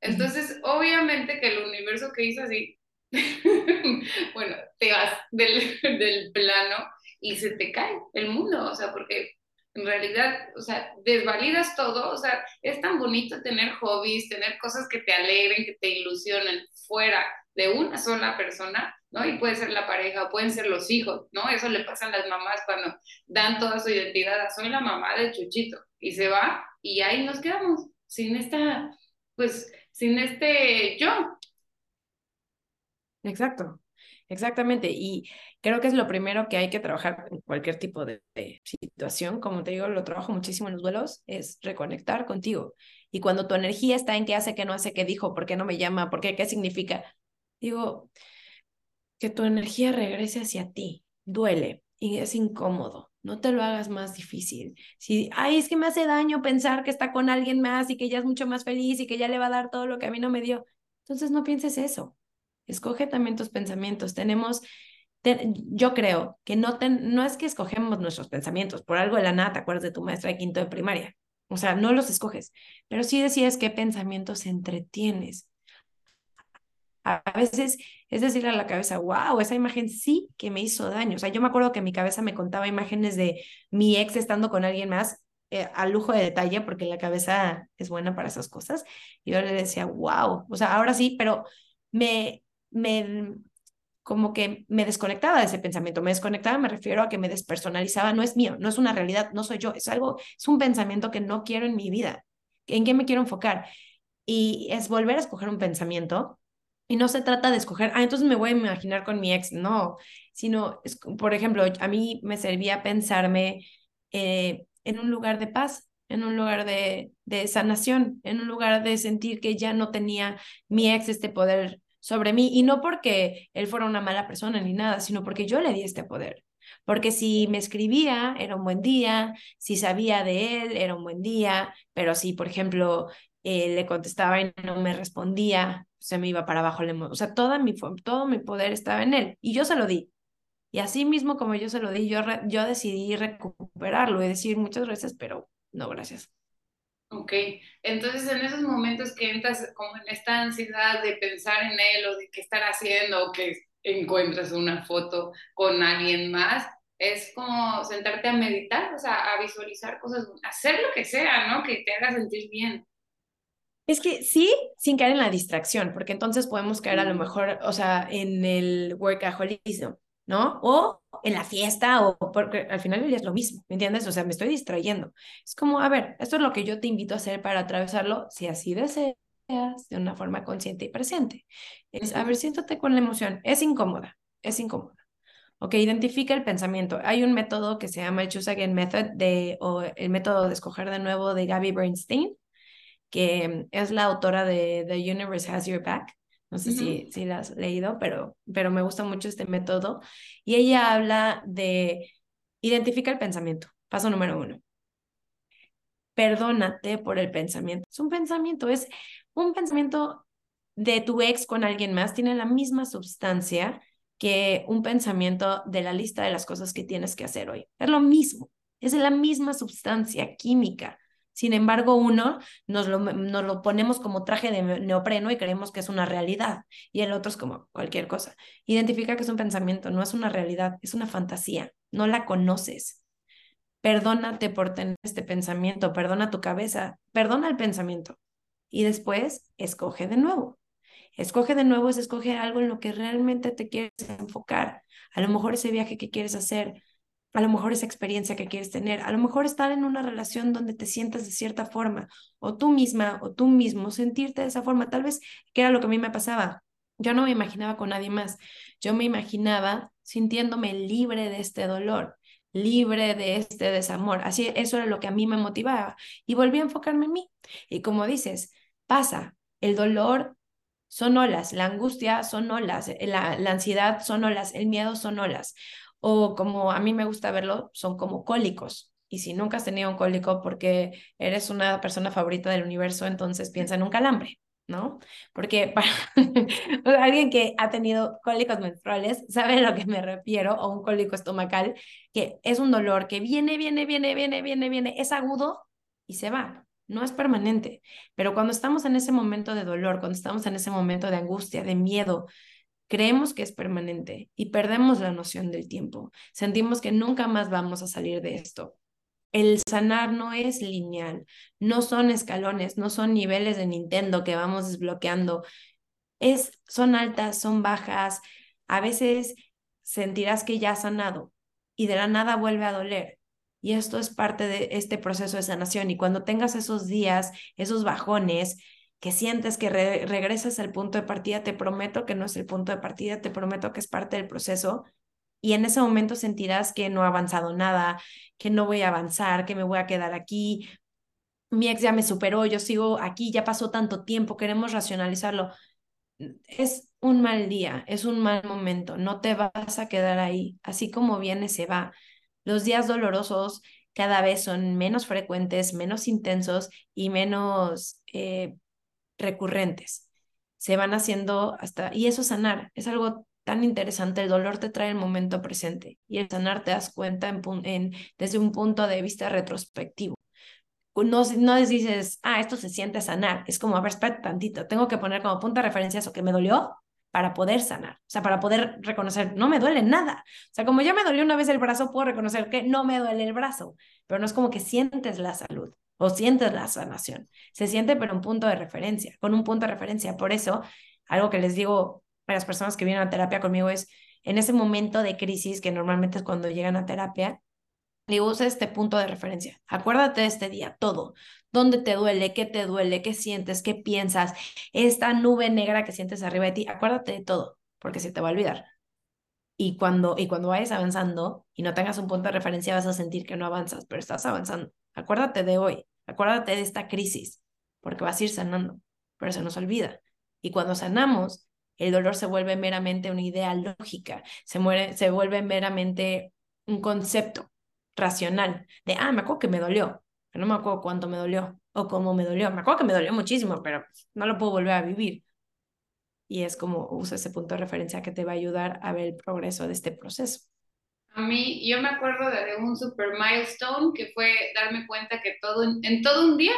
Entonces, obviamente que el universo que hizo así, bueno, te vas del, del plano y se te cae el mundo, o sea, porque en realidad, o sea, desvalidas todo, o sea, es tan bonito tener hobbies, tener cosas que te alegren, que te ilusionen fuera de una sola persona, ¿no? Y puede ser la pareja, pueden ser los hijos, ¿no? Eso le pasa a las mamás cuando dan toda su identidad soy la mamá de Chuchito y se va y ahí nos quedamos sin esta, pues, sin este yo. Exacto, exactamente. Y creo que es lo primero que hay que trabajar en cualquier tipo de, situación. Como te digo, lo trabajo muchísimo en los vuelos, es reconectar contigo. Y cuando tu energía está en qué hace, qué no hace, qué dijo, por qué no me llama, por qué, qué significa, digo, que tu energía regrese hacia ti. Duele y es incómodo. No te lo hagas más difícil. Si, ay, es que me hace daño pensar que está con alguien más y que ya es mucho más feliz y que ya le va a dar todo lo que a mí no me dio. Entonces no pienses eso. Escoge también tus pensamientos. Tenemos yo creo que no, no es que escogemos nuestros pensamientos, por algo de la nada te acuerdas de tu maestra de quinto de primaria, o sea, no los escoges, pero sí decides qué pensamientos entretienes. A veces es decirle a la cabeza, wow, esa imagen sí que me hizo daño. O sea, yo me acuerdo que mi cabeza me contaba imágenes de mi ex estando con alguien más eh, a lujo de detalle, porque la cabeza es buena para esas cosas. Y yo le decía, wow, o sea, ahora sí, pero me, me como que me desconectaba de ese pensamiento. Me desconectaba, me refiero a que me despersonalizaba. No es mío, no es una realidad, no soy yo. Es algo, es un pensamiento que no quiero en mi vida. ¿En qué me quiero enfocar? Y es volver a escoger un pensamiento. Y no se trata de escoger, ah, entonces me voy a imaginar con mi ex. No, sino, es, por ejemplo, a mí me servía pensarme eh, en un lugar de paz, en un lugar de, de sanación, en un lugar de sentir que ya no tenía mi ex este poder sobre mí y no porque él fuera una mala persona ni nada, sino porque yo le di este poder. Porque si me escribía, era un buen día, si sabía de él, era un buen día, pero si, por ejemplo, eh, le contestaba y no me respondía, se me iba para abajo. O sea, toda mi, todo mi poder estaba en él y yo se lo di. Y así mismo como yo se lo di, yo, yo decidí recuperarlo y decir muchas gracias, pero no gracias. Ok, entonces en esos momentos que entras como en esta ansiedad de pensar en él o de qué estar haciendo o que encuentres una foto con alguien más, es como sentarte a meditar, o sea, a visualizar cosas, hacer lo que sea, ¿no? Que te haga sentir bien. Es que sí, sin caer en la distracción, porque entonces podemos caer a lo mejor, o sea, en el workaholismo, ¿no? O en la fiesta, o porque al final es lo mismo, ¿me entiendes? O sea, me estoy distrayendo. Es como, a ver, esto es lo que yo te invito a hacer para atravesarlo, si así deseas, de una forma consciente y presente. Es, a ver, siéntate con la emoción. Es incómoda, es incómoda. Ok, identifica el pensamiento. Hay un método que se llama el Choose Again Method, de, o el método de escoger de nuevo de Gabby Bernstein, que es la autora de The Universe Has Your Back. No sé si, si la has leído, pero, pero me gusta mucho este método. Y ella habla de identifica el pensamiento. Paso número uno. Perdónate por el pensamiento. Es un pensamiento, es un pensamiento de tu ex con alguien más. Tiene la misma sustancia que un pensamiento de la lista de las cosas que tienes que hacer hoy. Es lo mismo. Es la misma sustancia química. Sin embargo, uno nos lo, nos lo ponemos como traje de neopreno y creemos que es una realidad y el otro es como cualquier cosa. Identifica que es un pensamiento, no es una realidad, es una fantasía, no la conoces. Perdónate por tener este pensamiento, perdona tu cabeza, perdona el pensamiento y después escoge de nuevo. Escoge de nuevo es escoger algo en lo que realmente te quieres enfocar. A lo mejor ese viaje que quieres hacer, a lo mejor esa experiencia que quieres tener, a lo mejor estar en una relación donde te sientas de cierta forma, o tú misma o tú mismo sentirte de esa forma, tal vez que era lo que a mí me pasaba. Yo no me imaginaba con nadie más, yo me imaginaba sintiéndome libre de este dolor, libre de este desamor. Así, eso era lo que a mí me motivaba y volví a enfocarme en mí. Y como dices, pasa, el dolor son olas, la angustia son olas, la, la ansiedad son olas, el miedo son olas o como a mí me gusta verlo, son como cólicos. Y si nunca has tenido un cólico porque eres una persona favorita del universo, entonces piensa en un calambre, ¿no? Porque para alguien que ha tenido cólicos menstruales sabe lo que me refiero, o un cólico estomacal, que es un dolor que viene, viene, viene, viene, viene, viene, es agudo y se va. No es permanente, pero cuando estamos en ese momento de dolor, cuando estamos en ese momento de angustia, de miedo, creemos que es permanente y perdemos la noción del tiempo. Sentimos que nunca más vamos a salir de esto. El sanar no es lineal, no son escalones, no son niveles de Nintendo que vamos desbloqueando. Es, son altas, son bajas, a veces sentirás que ya has sanado y de la nada vuelve a doler. Y esto es parte de este proceso de sanación. Y cuando tengas esos días, esos bajones, que sientes que regresas al punto de partida, te prometo que no es el punto de partida, te prometo que es parte del proceso. Y en ese momento sentirás que no ha avanzado nada, que no voy a avanzar, que me voy a quedar aquí. Mi ex ya me superó, yo sigo aquí, ya pasó tanto tiempo, queremos racionalizarlo. Es un mal día, es un mal momento, no te vas a quedar ahí. Así como viene, se va. Los días dolorosos cada vez son menos frecuentes, menos intensos y menos eh, recurrentes. Se van haciendo hasta, y eso sanar, es algo tan interesante, el dolor te trae el momento presente y el sanar te das cuenta en, desde un punto de vista retrospectivo. No, no dices, ah, esto se siente sanar, es como, a ver, espérate tantito, tengo que poner como punto de referencia eso que me dolió para poder sanar, o sea, para poder reconocer, no me duele nada. O sea, como ya me dolió una vez el brazo, puedo reconocer que no me duele el brazo, pero no es como que sientes la salud o sientes la sanación. Se siente, pero un punto de referencia, con un punto de referencia. Por eso, algo que les digo a las personas que vienen a terapia conmigo es, en ese momento de crisis, que normalmente es cuando llegan a terapia, le usa este punto de referencia. Acuérdate de este día, todo. ¿Dónde te duele? ¿Qué te duele? ¿Qué sientes? ¿Qué piensas? Esta nube negra que sientes arriba de ti, acuérdate de todo, porque se te va a olvidar. Y cuando, y cuando vayas avanzando y no tengas un punto de referencia, vas a sentir que no avanzas, pero estás avanzando. Acuérdate de hoy. Acuérdate de esta crisis, porque vas a ir sanando, pero se nos olvida. Y cuando sanamos, el dolor se vuelve meramente una idea lógica, se, vuelve meramente un concepto racional de, ah, me acuerdo que me dolió, pero no me acuerdo cuánto me dolió o cómo me dolió. Me acuerdo que me dolió muchísimo, pero no lo puedo volver a vivir. Y es como usa ese punto de referencia que te va a ayudar a ver el progreso de este proceso. A mí, yo me acuerdo de, un super milestone que fue darme cuenta que todo, en, todo un día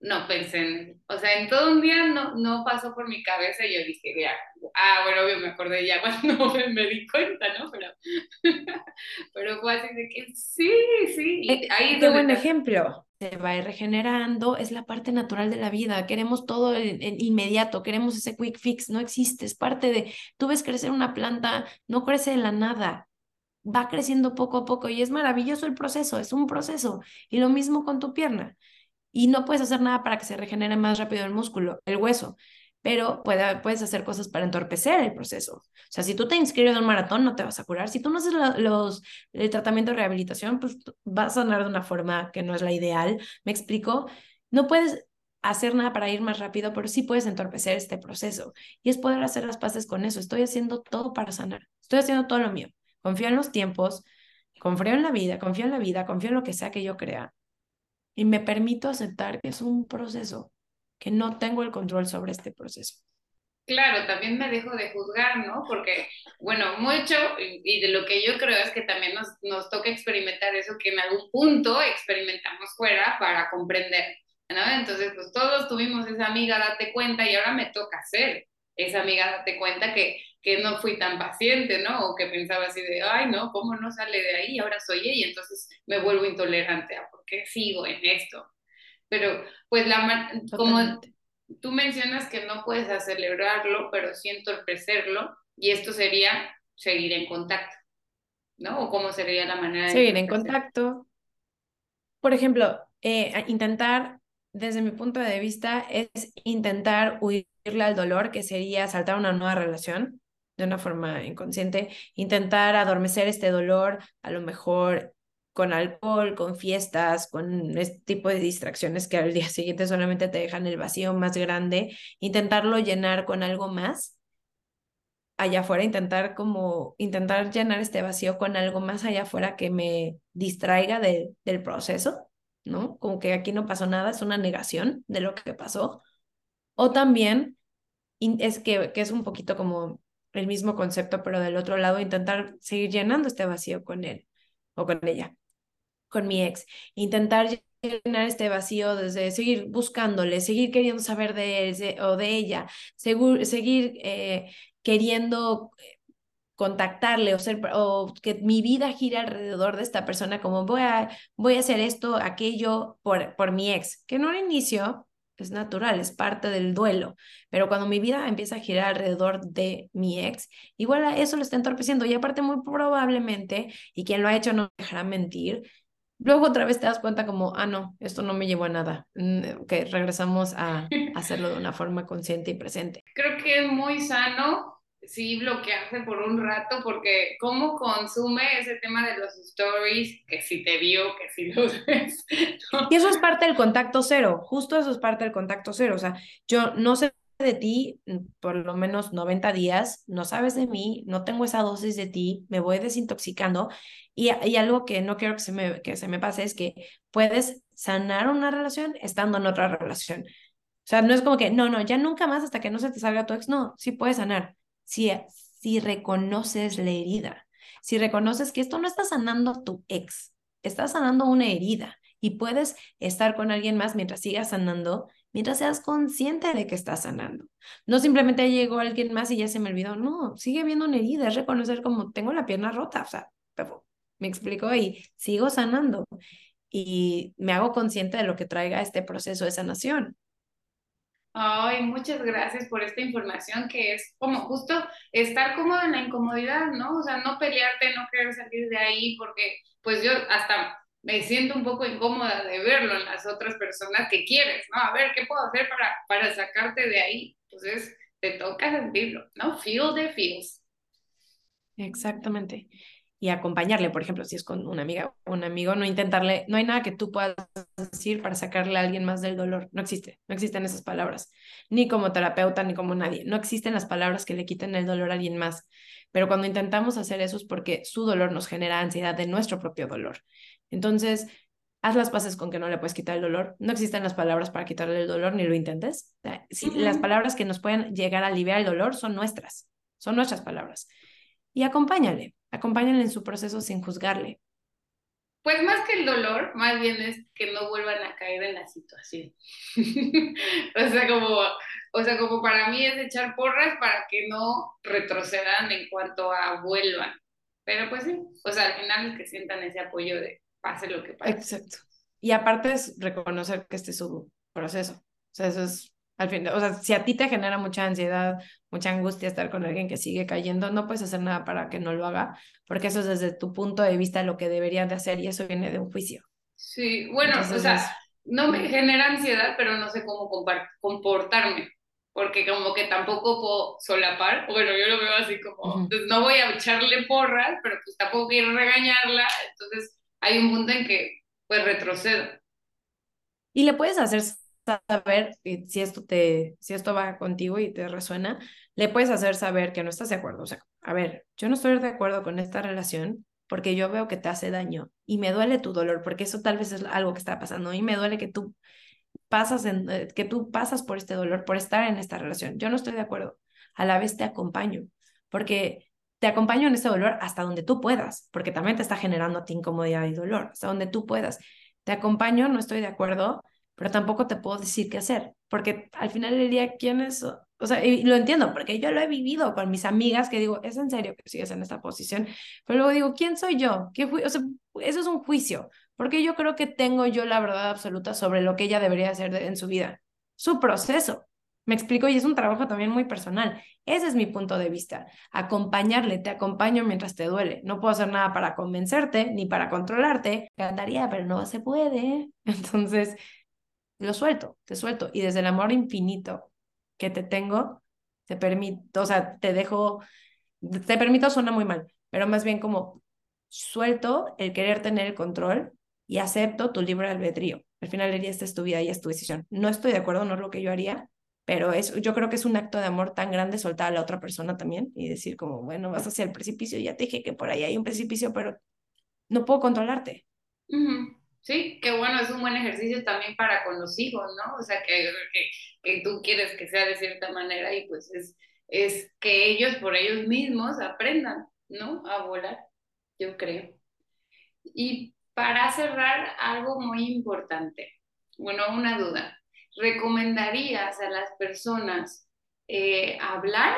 no pensé en, o sea, en todo un día no, no pasó por mi cabeza y yo dije, ya, ah, bueno, obvio me acordé ya cuando me, di cuenta, ¿no? Pero, pero fue así de que sí, sí. Eh, ahí Qué buen ejemplo. Se va a ir regenerando, es la parte natural de la vida. Queremos todo en, inmediato, queremos ese quick fix, no existe, es parte de, tú ves crecer una planta, no crece de la nada, va creciendo poco a poco y es maravilloso el proceso, es un proceso. Y lo mismo con tu pierna. Y no puedes hacer nada para que se regenere más rápido el músculo, el hueso, pero puedes hacer cosas para entorpecer el proceso. O sea, si tú te inscribes en un maratón, no te vas a curar. Si tú no haces los, el tratamiento de rehabilitación, pues vas a andar de una forma que no es la ideal. ¿Me explico? No puedes hacer nada para ir más rápido, pero sí puedes entorpecer este proceso. Y es poder hacer las paces con eso. Estoy haciendo todo para sanar. Estoy haciendo todo lo mío confío en los tiempos, confío en la vida, confío en la vida, confío en lo que sea que yo crea. Y me permito aceptar que es un proceso, que no tengo el control sobre este proceso. Claro, también me dejo de juzgar, ¿no? Porque, bueno, mucho, y de lo que yo creo es que también nos, nos toca experimentar eso que en algún punto experimentamos fuera para comprender, ¿no? Entonces, pues todos tuvimos esa amiga, date cuenta, y ahora me toca hacer esa amiga, date cuenta que que no fui tan paciente, ¿no? O que pensaba así de, ay, no, ¿cómo no sale de ahí? Ahora soy ella, y entonces me vuelvo intolerante a por qué sigo en esto. Pero, pues, la como tú mencionas que no puedes acelerarlo, pero sí entorpecerlo, y esto sería seguir en contacto, ¿no? ¿O cómo sería la manera de... Seguir en contacto. Por ejemplo, eh, intentar, desde mi punto de vista, es intentar huirle al dolor, que sería saltar una nueva relación de una forma inconsciente, intentar adormecer este dolor, a lo mejor con alcohol, con fiestas, con este tipo de distracciones que al día siguiente solamente te dejan el vacío más grande, intentarlo llenar con algo más allá afuera, intentar como, intentar llenar este vacío con algo más allá afuera que me distraiga del proceso, ¿no? Como que aquí no pasó nada, es una negación de lo que pasó. O también es que, que es un poquito como el mismo concepto, pero del otro lado intentar seguir llenando este vacío con él o con ella, con mi ex. Intentar llenar este vacío desde seguir buscándole, seguir queriendo saber de él o de ella, seguir eh, queriendo eh, contactarle o, ser, o que mi vida gire alrededor de esta persona, como voy a, voy a hacer esto, aquello por, por mi ex, que no al inicio es natural, es parte del duelo. Pero cuando mi vida empieza a girar alrededor de mi ex, igual a eso lo está entorpeciendo. Y aparte, muy probablemente, y quien lo ha hecho no dejará mentir, luego otra vez te das cuenta como, ah, no, esto no me llevó a nada. Mm, que regresamos a hacerlo de una forma consciente y presente. Creo que es muy sano sí bloquearse por un rato porque cómo consume ese tema de los stories, que si te vio, que si los ves. Y eso es parte del contacto cero, justo eso es parte del contacto cero. O sea, yo no sé de ti por lo menos 90 días, no sabes de mí, no tengo esa dosis de ti, me voy desintoxicando y, y algo que no quiero que se, me, que se me pase es que puedes sanar una relación estando en otra relación. O sea, no es como que, no, no, ya nunca más hasta que no se te salga tu ex, no, sí puedes sanar si, si reconoces la herida, si reconoces que esto no está sanando tu ex, está sanando una herida y puedes estar con alguien más mientras sigas sanando, mientras seas consciente de que estás sanando. No simplemente llegó alguien más y ya se me olvidó, no, sigue viendo una herida, es reconocer como tengo la pierna rota, o sea, me explico y sigo sanando y me hago consciente de lo que traiga este proceso de sanación. Ay, muchas gracias por esta información que es como justo estar cómodo en la incomodidad, ¿no? O sea, no pelearte, no querer salir de ahí, porque pues yo hasta me siento un poco incómoda de verlo en las otras personas que quieres, ¿no? A ver, ¿qué puedo hacer para, para sacarte de ahí? Entonces, te toca sentirlo, ¿no? Feel the feels. Exactamente y acompañarle, por ejemplo, si es con una amiga o un amigo, no intentarle, no hay nada que tú puedas decir para sacarle a alguien más del dolor, no existe, no existen esas palabras, ni como terapeuta, ni como nadie, no existen las palabras que le quiten el dolor a alguien más, pero cuando intentamos hacer eso es porque su dolor nos genera ansiedad de nuestro propio dolor. Entonces, haz las paces con que no le puedes quitar el dolor, no existen las palabras para quitarle el dolor, ni lo intentes. Si, Las palabras que nos pueden llegar a aliviar el dolor son nuestras, son nuestras palabras. Y acompáñale, Acompáñenle en su proceso sin juzgarle. Pues más que el dolor, más bien es que no vuelvan a caer en la situación. o sea, como, o sea, como para mí es echar porras para que no retrocedan en cuanto a vuelvan. Pero pues sí, o sea, al final es que sientan ese apoyo de pase lo que pase. Exacto. Y aparte es reconocer que este es su proceso. O sea, eso es al fin, o sea, si a ti te genera mucha ansiedad, mucha angustia estar con alguien que sigue cayendo, no puedes hacer nada para que no lo haga, porque eso es desde tu punto de vista lo que deberían de hacer y eso viene de un juicio. Sí, bueno, o sea, no me genera ansiedad, pero no sé cómo comportarme, porque como que tampoco puedo solapar, bueno, yo lo veo así como, pues no voy a echarle porras, pero pues tampoco quiero regañarla, entonces hay un punto en que pues retrocedo. Y le puedes hacer saber si esto te, si esto va contigo y te resuena, le puedes hacer saber que no estás de acuerdo. O sea, a ver, yo no estoy de acuerdo con esta relación porque yo veo que te hace daño y me duele tu dolor porque eso tal vez es algo que está pasando y me duele que tú pasas en, eh, que tú pasas por este dolor por estar en esta relación. Yo no estoy de acuerdo. A la vez te acompaño porque te acompaño en este dolor hasta donde tú puedas, porque también te está generando a ti incomodidad y dolor, hasta donde tú puedas. Te acompaño, no estoy de acuerdo, pero tampoco te puedo decir qué hacer, porque al final del día, ¿quién es? O sea, y lo entiendo, porque yo lo he vivido con mis amigas que digo, es en serio que sigues en esta posición, pero luego digo, ¿quién soy yo? ¿Qué o sea, eso es un juicio, porque yo creo que tengo yo la verdad absoluta sobre lo que ella debería hacer en su vida, su proceso. Me explico y es un trabajo también muy personal. Ese es mi punto de vista. Acompañarle, te acompaño mientras te duele. No puedo hacer nada para convencerte ni para controlarte. Cantaría, pero no se puede. Entonces, lo suelto, te suelto. Y desde el amor infinito que te tengo, te permito, o sea, te dejo, te permito suena muy mal, pero más bien como suelto el querer tener el control y acepto tu libre albedrío. Al final esta es tu vida y es tu decisión. No estoy de acuerdo, no es lo que yo haría, pero es, yo creo que es un acto de amor tan grande soltar a la otra persona también y decir como, bueno, vas hacia el precipicio, ya te dije que por ahí hay un precipicio, pero no puedo controlarte. Sí, qué bueno, es un buen ejercicio también para con los hijos, ¿no? O sea, que, que, tú quieres que sea de cierta manera y pues es, es que ellos por ellos mismos aprendan, ¿no? A volar, yo creo. Y para cerrar, algo muy importante, bueno, una duda. ¿Recomendarías a las personas eh, hablar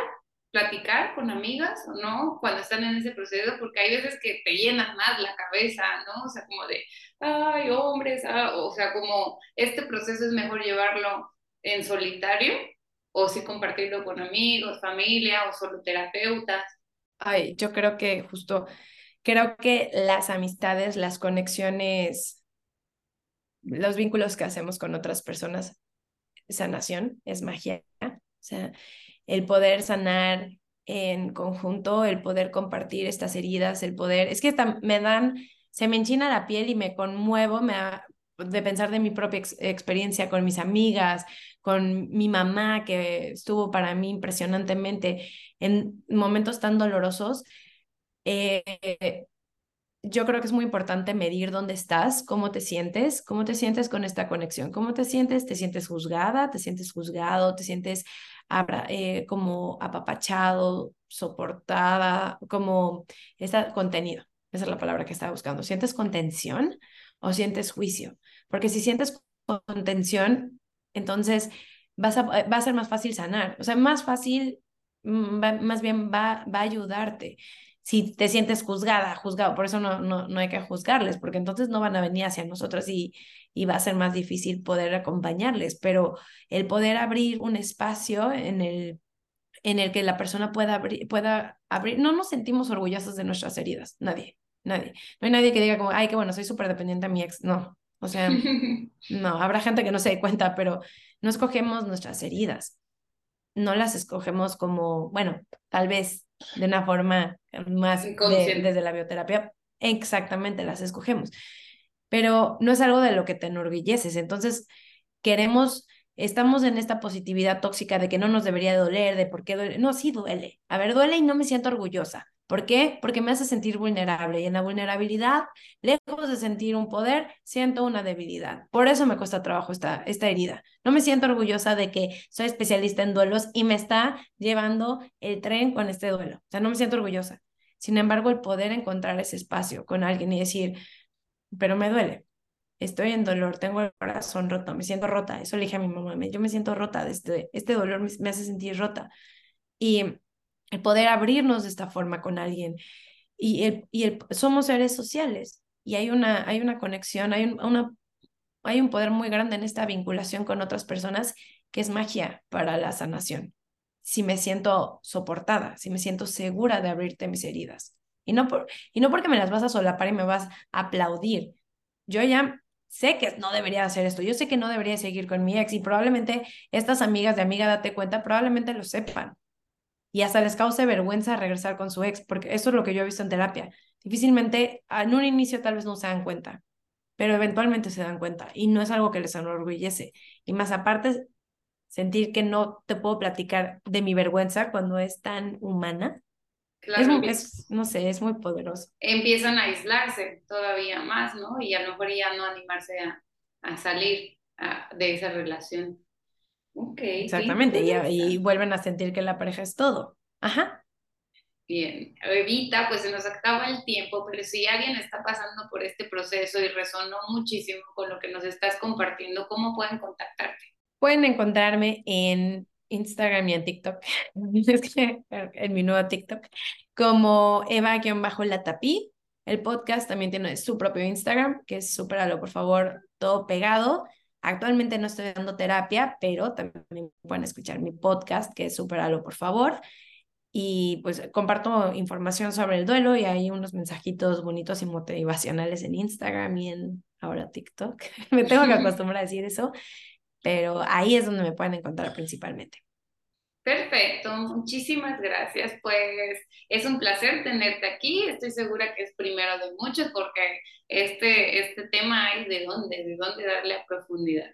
platicar con amigas o no cuando están en ese proceso, porque hay veces que te llenan más la cabeza, ¿no? O sea, como de, ay, hombres, ah", o sea, como este proceso es mejor llevarlo en solitario o si compartirlo con amigos, familia o solo terapeutas? Ay, yo creo que justo, creo que las amistades, las conexiones, los vínculos que hacemos con otras personas, sanación, es magia. O sea, el poder sanar en conjunto, el poder compartir estas heridas, el poder, es que me dan, se me enchina la piel y me conmuevo me de pensar de mi propia experiencia con mis amigas, con mi mamá, que estuvo para mí impresionantemente en momentos tan dolorosos. Eh, yo creo que es muy importante medir dónde estás, cómo te sientes, cómo te sientes con esta conexión, cómo te sientes, te sientes juzgada, te sientes juzgado, te sientes eh, como apapachado, soportada, como ese contenido. Esa es la palabra que estaba buscando. ¿Sientes contención o sientes juicio? Porque si sientes contención, entonces va a ser más fácil sanar. O sea, más fácil, mm, más bien va, va a ayudarte si te sientes juzgada, juzgado, por eso no, no, no hay que juzgarles, porque entonces no van a venir hacia nosotros y, y va a ser más difícil poder acompañarles, pero el poder abrir un espacio en el, en el que la persona pueda abrir, pueda abrir, no nos sentimos orgullosos de nuestras heridas, nadie, nadie. No hay nadie que diga como, ay, qué bueno, soy súper dependiente de mi ex, no, o sea, no, habrá gente que no se dé cuenta, pero no escogemos nuestras heridas, no las escogemos como, bueno, tal vez de una forma más desde la bioterapia, exactamente las escogemos. Pero no es algo de lo que te enorgulleces. Entonces, queremos, estamos en esta positividad tóxica de que no nos debería doler, de por qué duele. No, sí duele. A ver, duele y no me siento orgullosa. ¿Por qué? Porque me hace sentir vulnerable y en la vulnerabilidad, lejos de sentir un poder, siento una debilidad. Por eso me cuesta trabajo esta, esta herida. No me siento orgullosa de que soy especialista en duelos y me está llevando el tren con este duelo. O sea, no me siento orgullosa. Sin embargo, el poder encontrar ese espacio con alguien y decir, pero me duele, estoy en dolor, tengo el corazón roto, me siento rota. Eso le dije a mi mamá, yo me siento rota, este, este dolor me, me hace sentir rota. Y el poder abrirnos de esta forma con alguien. Y, el, y el, somos seres sociales y hay una, hay una conexión, hay un, una, hay un poder muy grande en esta vinculación con otras personas que es magia para la sanación. Si me siento soportada, si me siento segura de abrirte mis heridas. Y no, por, y no porque me las vas a solapar y me vas a aplaudir. Yo ya sé que no debería hacer esto, yo sé que no debería seguir con mi ex y probablemente estas amigas de amiga, date cuenta, probablemente lo sepan y hasta les cause vergüenza regresar con su ex, porque eso es lo que yo he visto en terapia. Difícilmente, en un inicio tal vez no se dan cuenta, pero eventualmente se dan cuenta y no es algo que les enorgullece. Y más aparte, sentir que no te puedo platicar de mi vergüenza cuando es tan humana. Claro, es, no sé, es muy poderoso. Empiezan a aislarse todavía más, ¿no? Y a lo mejor ya no animarse a, a salir de esa relación. Exactamente, y, vuelven a sentir que la pareja es todo. Ajá. Bien, Evita, pues se nos acaba el tiempo, pero si alguien está pasando por este proceso y resonó muchísimo con lo que nos estás compartiendo, ¿cómo pueden contactarte? Pueden encontrarme en Instagram y en TikTok, en mi nuevo TikTok, como Eva-Latapí. El podcast también tiene su propio Instagram, que es superalo, por favor, todo pegado. Actualmente no estoy dando terapia, pero también pueden escuchar mi podcast, que es Superalo, por favor. Y pues comparto información sobre el duelo y hay unos mensajitos bonitos y motivacionales en Instagram y en ahora TikTok. me tengo que acostumbrar a decir eso, pero ahí es donde me pueden encontrar principalmente. Perfecto, muchísimas gracias. Pues es un placer tenerte aquí. Estoy segura que es primero de muchos porque este, este tema hay de dónde, de dónde darle a profundidad.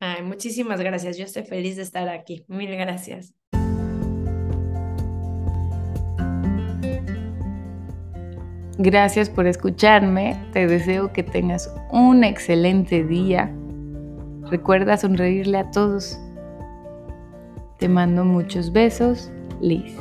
Ay, muchísimas gracias. Yo estoy feliz de estar aquí. Mil gracias. Gracias por escucharme. Te deseo que tengas un excelente día. Recuerda sonreírle a todos te mando muchos besos, Liz.